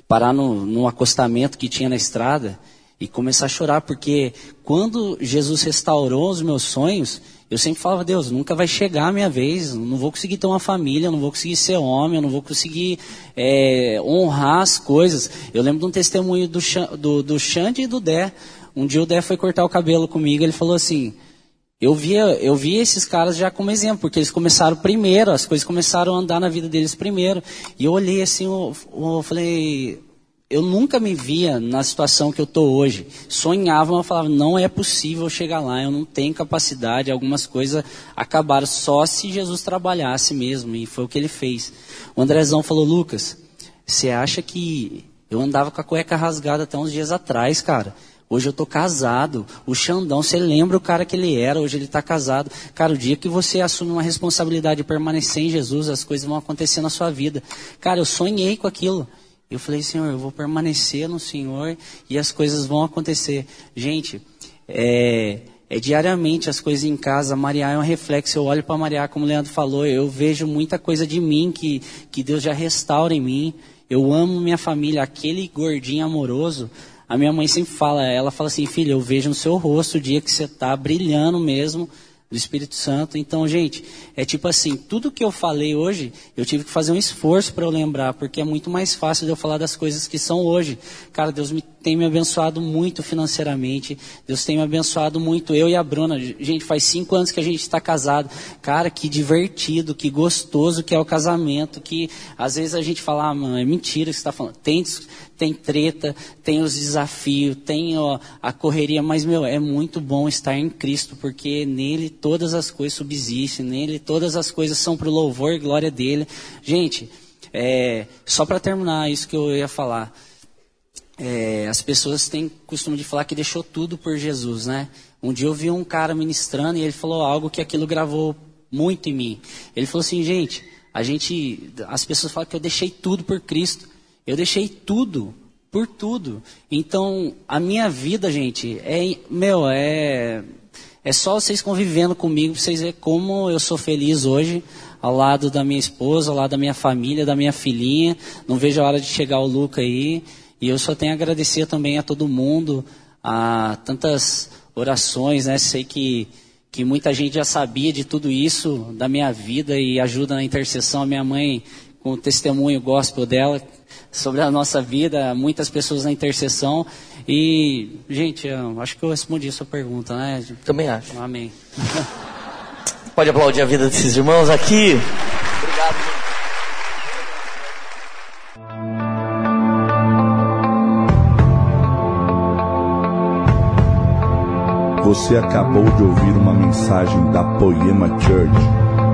parar no, no acostamento que tinha na estrada e começar a chorar, porque quando Jesus restaurou os meus sonhos, eu sempre falava, Deus, nunca vai chegar a minha vez, não vou conseguir ter uma família, não vou conseguir ser homem, não vou conseguir é, honrar as coisas. Eu lembro de um testemunho do, do, do Xande e do Dé. Um dia o Dé foi cortar o cabelo comigo, ele falou assim, eu via, eu via esses caras já como exemplo, porque eles começaram primeiro, as coisas começaram a andar na vida deles primeiro. E eu olhei assim, eu, eu falei, eu nunca me via na situação que eu estou hoje. Sonhava, mas falava, não é possível chegar lá, eu não tenho capacidade, algumas coisas acabaram só se Jesus trabalhasse mesmo, e foi o que ele fez. O Andrezão falou, Lucas, você acha que eu andava com a cueca rasgada até uns dias atrás, cara? Hoje eu estou casado. O Xandão, você lembra o cara que ele era, hoje ele está casado. Cara, o dia que você assume uma responsabilidade de permanecer em Jesus, as coisas vão acontecer na sua vida. Cara, eu sonhei com aquilo. Eu falei, Senhor, eu vou permanecer no Senhor e as coisas vão acontecer. Gente, é, é diariamente as coisas em casa. Maria é um reflexo. Eu olho para Maria, como o Leandro falou, eu vejo muita coisa de mim que, que Deus já restaura em mim. Eu amo minha família, aquele gordinho amoroso. A minha mãe sempre fala, ela fala assim, filha, eu vejo no seu rosto o dia que você está brilhando mesmo do Espírito Santo. Então, gente, é tipo assim, tudo que eu falei hoje, eu tive que fazer um esforço para eu lembrar, porque é muito mais fácil de eu falar das coisas que são hoje. Cara, Deus me, tem me abençoado muito financeiramente, Deus tem me abençoado muito, eu e a Bruna. Gente, faz cinco anos que a gente está casado. Cara, que divertido, que gostoso que é o casamento, que às vezes a gente fala, ah, mano, é mentira que você está falando. Tem tem treta, tem os desafios, tem ó, a correria, mas, meu, é muito bom estar em Cristo, porque nele todas as coisas subsistem, nele todas as coisas são para o louvor e glória dele. Gente, é, só para terminar isso que eu ia falar, é, as pessoas têm costume de falar que deixou tudo por Jesus, né? Um dia eu vi um cara ministrando e ele falou algo que aquilo gravou muito em mim. Ele falou assim, gente, a gente, as pessoas falam que eu deixei tudo por Cristo. Eu deixei tudo por tudo. Então, a minha vida, gente, é, meu, é, é só vocês convivendo comigo para vocês verem como eu sou feliz hoje, ao lado da minha esposa, ao lado da minha família, da minha filhinha. Não vejo a hora de chegar o Luca aí. E eu só tenho a agradecer também a todo mundo, a tantas orações, né? Sei que, que muita gente já sabia de tudo isso, da minha vida e ajuda na intercessão. A minha mãe, com o testemunho gospel dela, sobre a nossa vida, muitas pessoas na intercessão. E, gente, acho que eu respondi a sua pergunta, né? Também acho. Amém. Pode aplaudir a vida desses irmãos aqui. Obrigado. Você acabou de ouvir uma mensagem da Poema Church.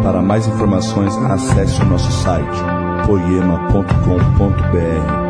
Para mais informações, acesse o nosso site poema.com.br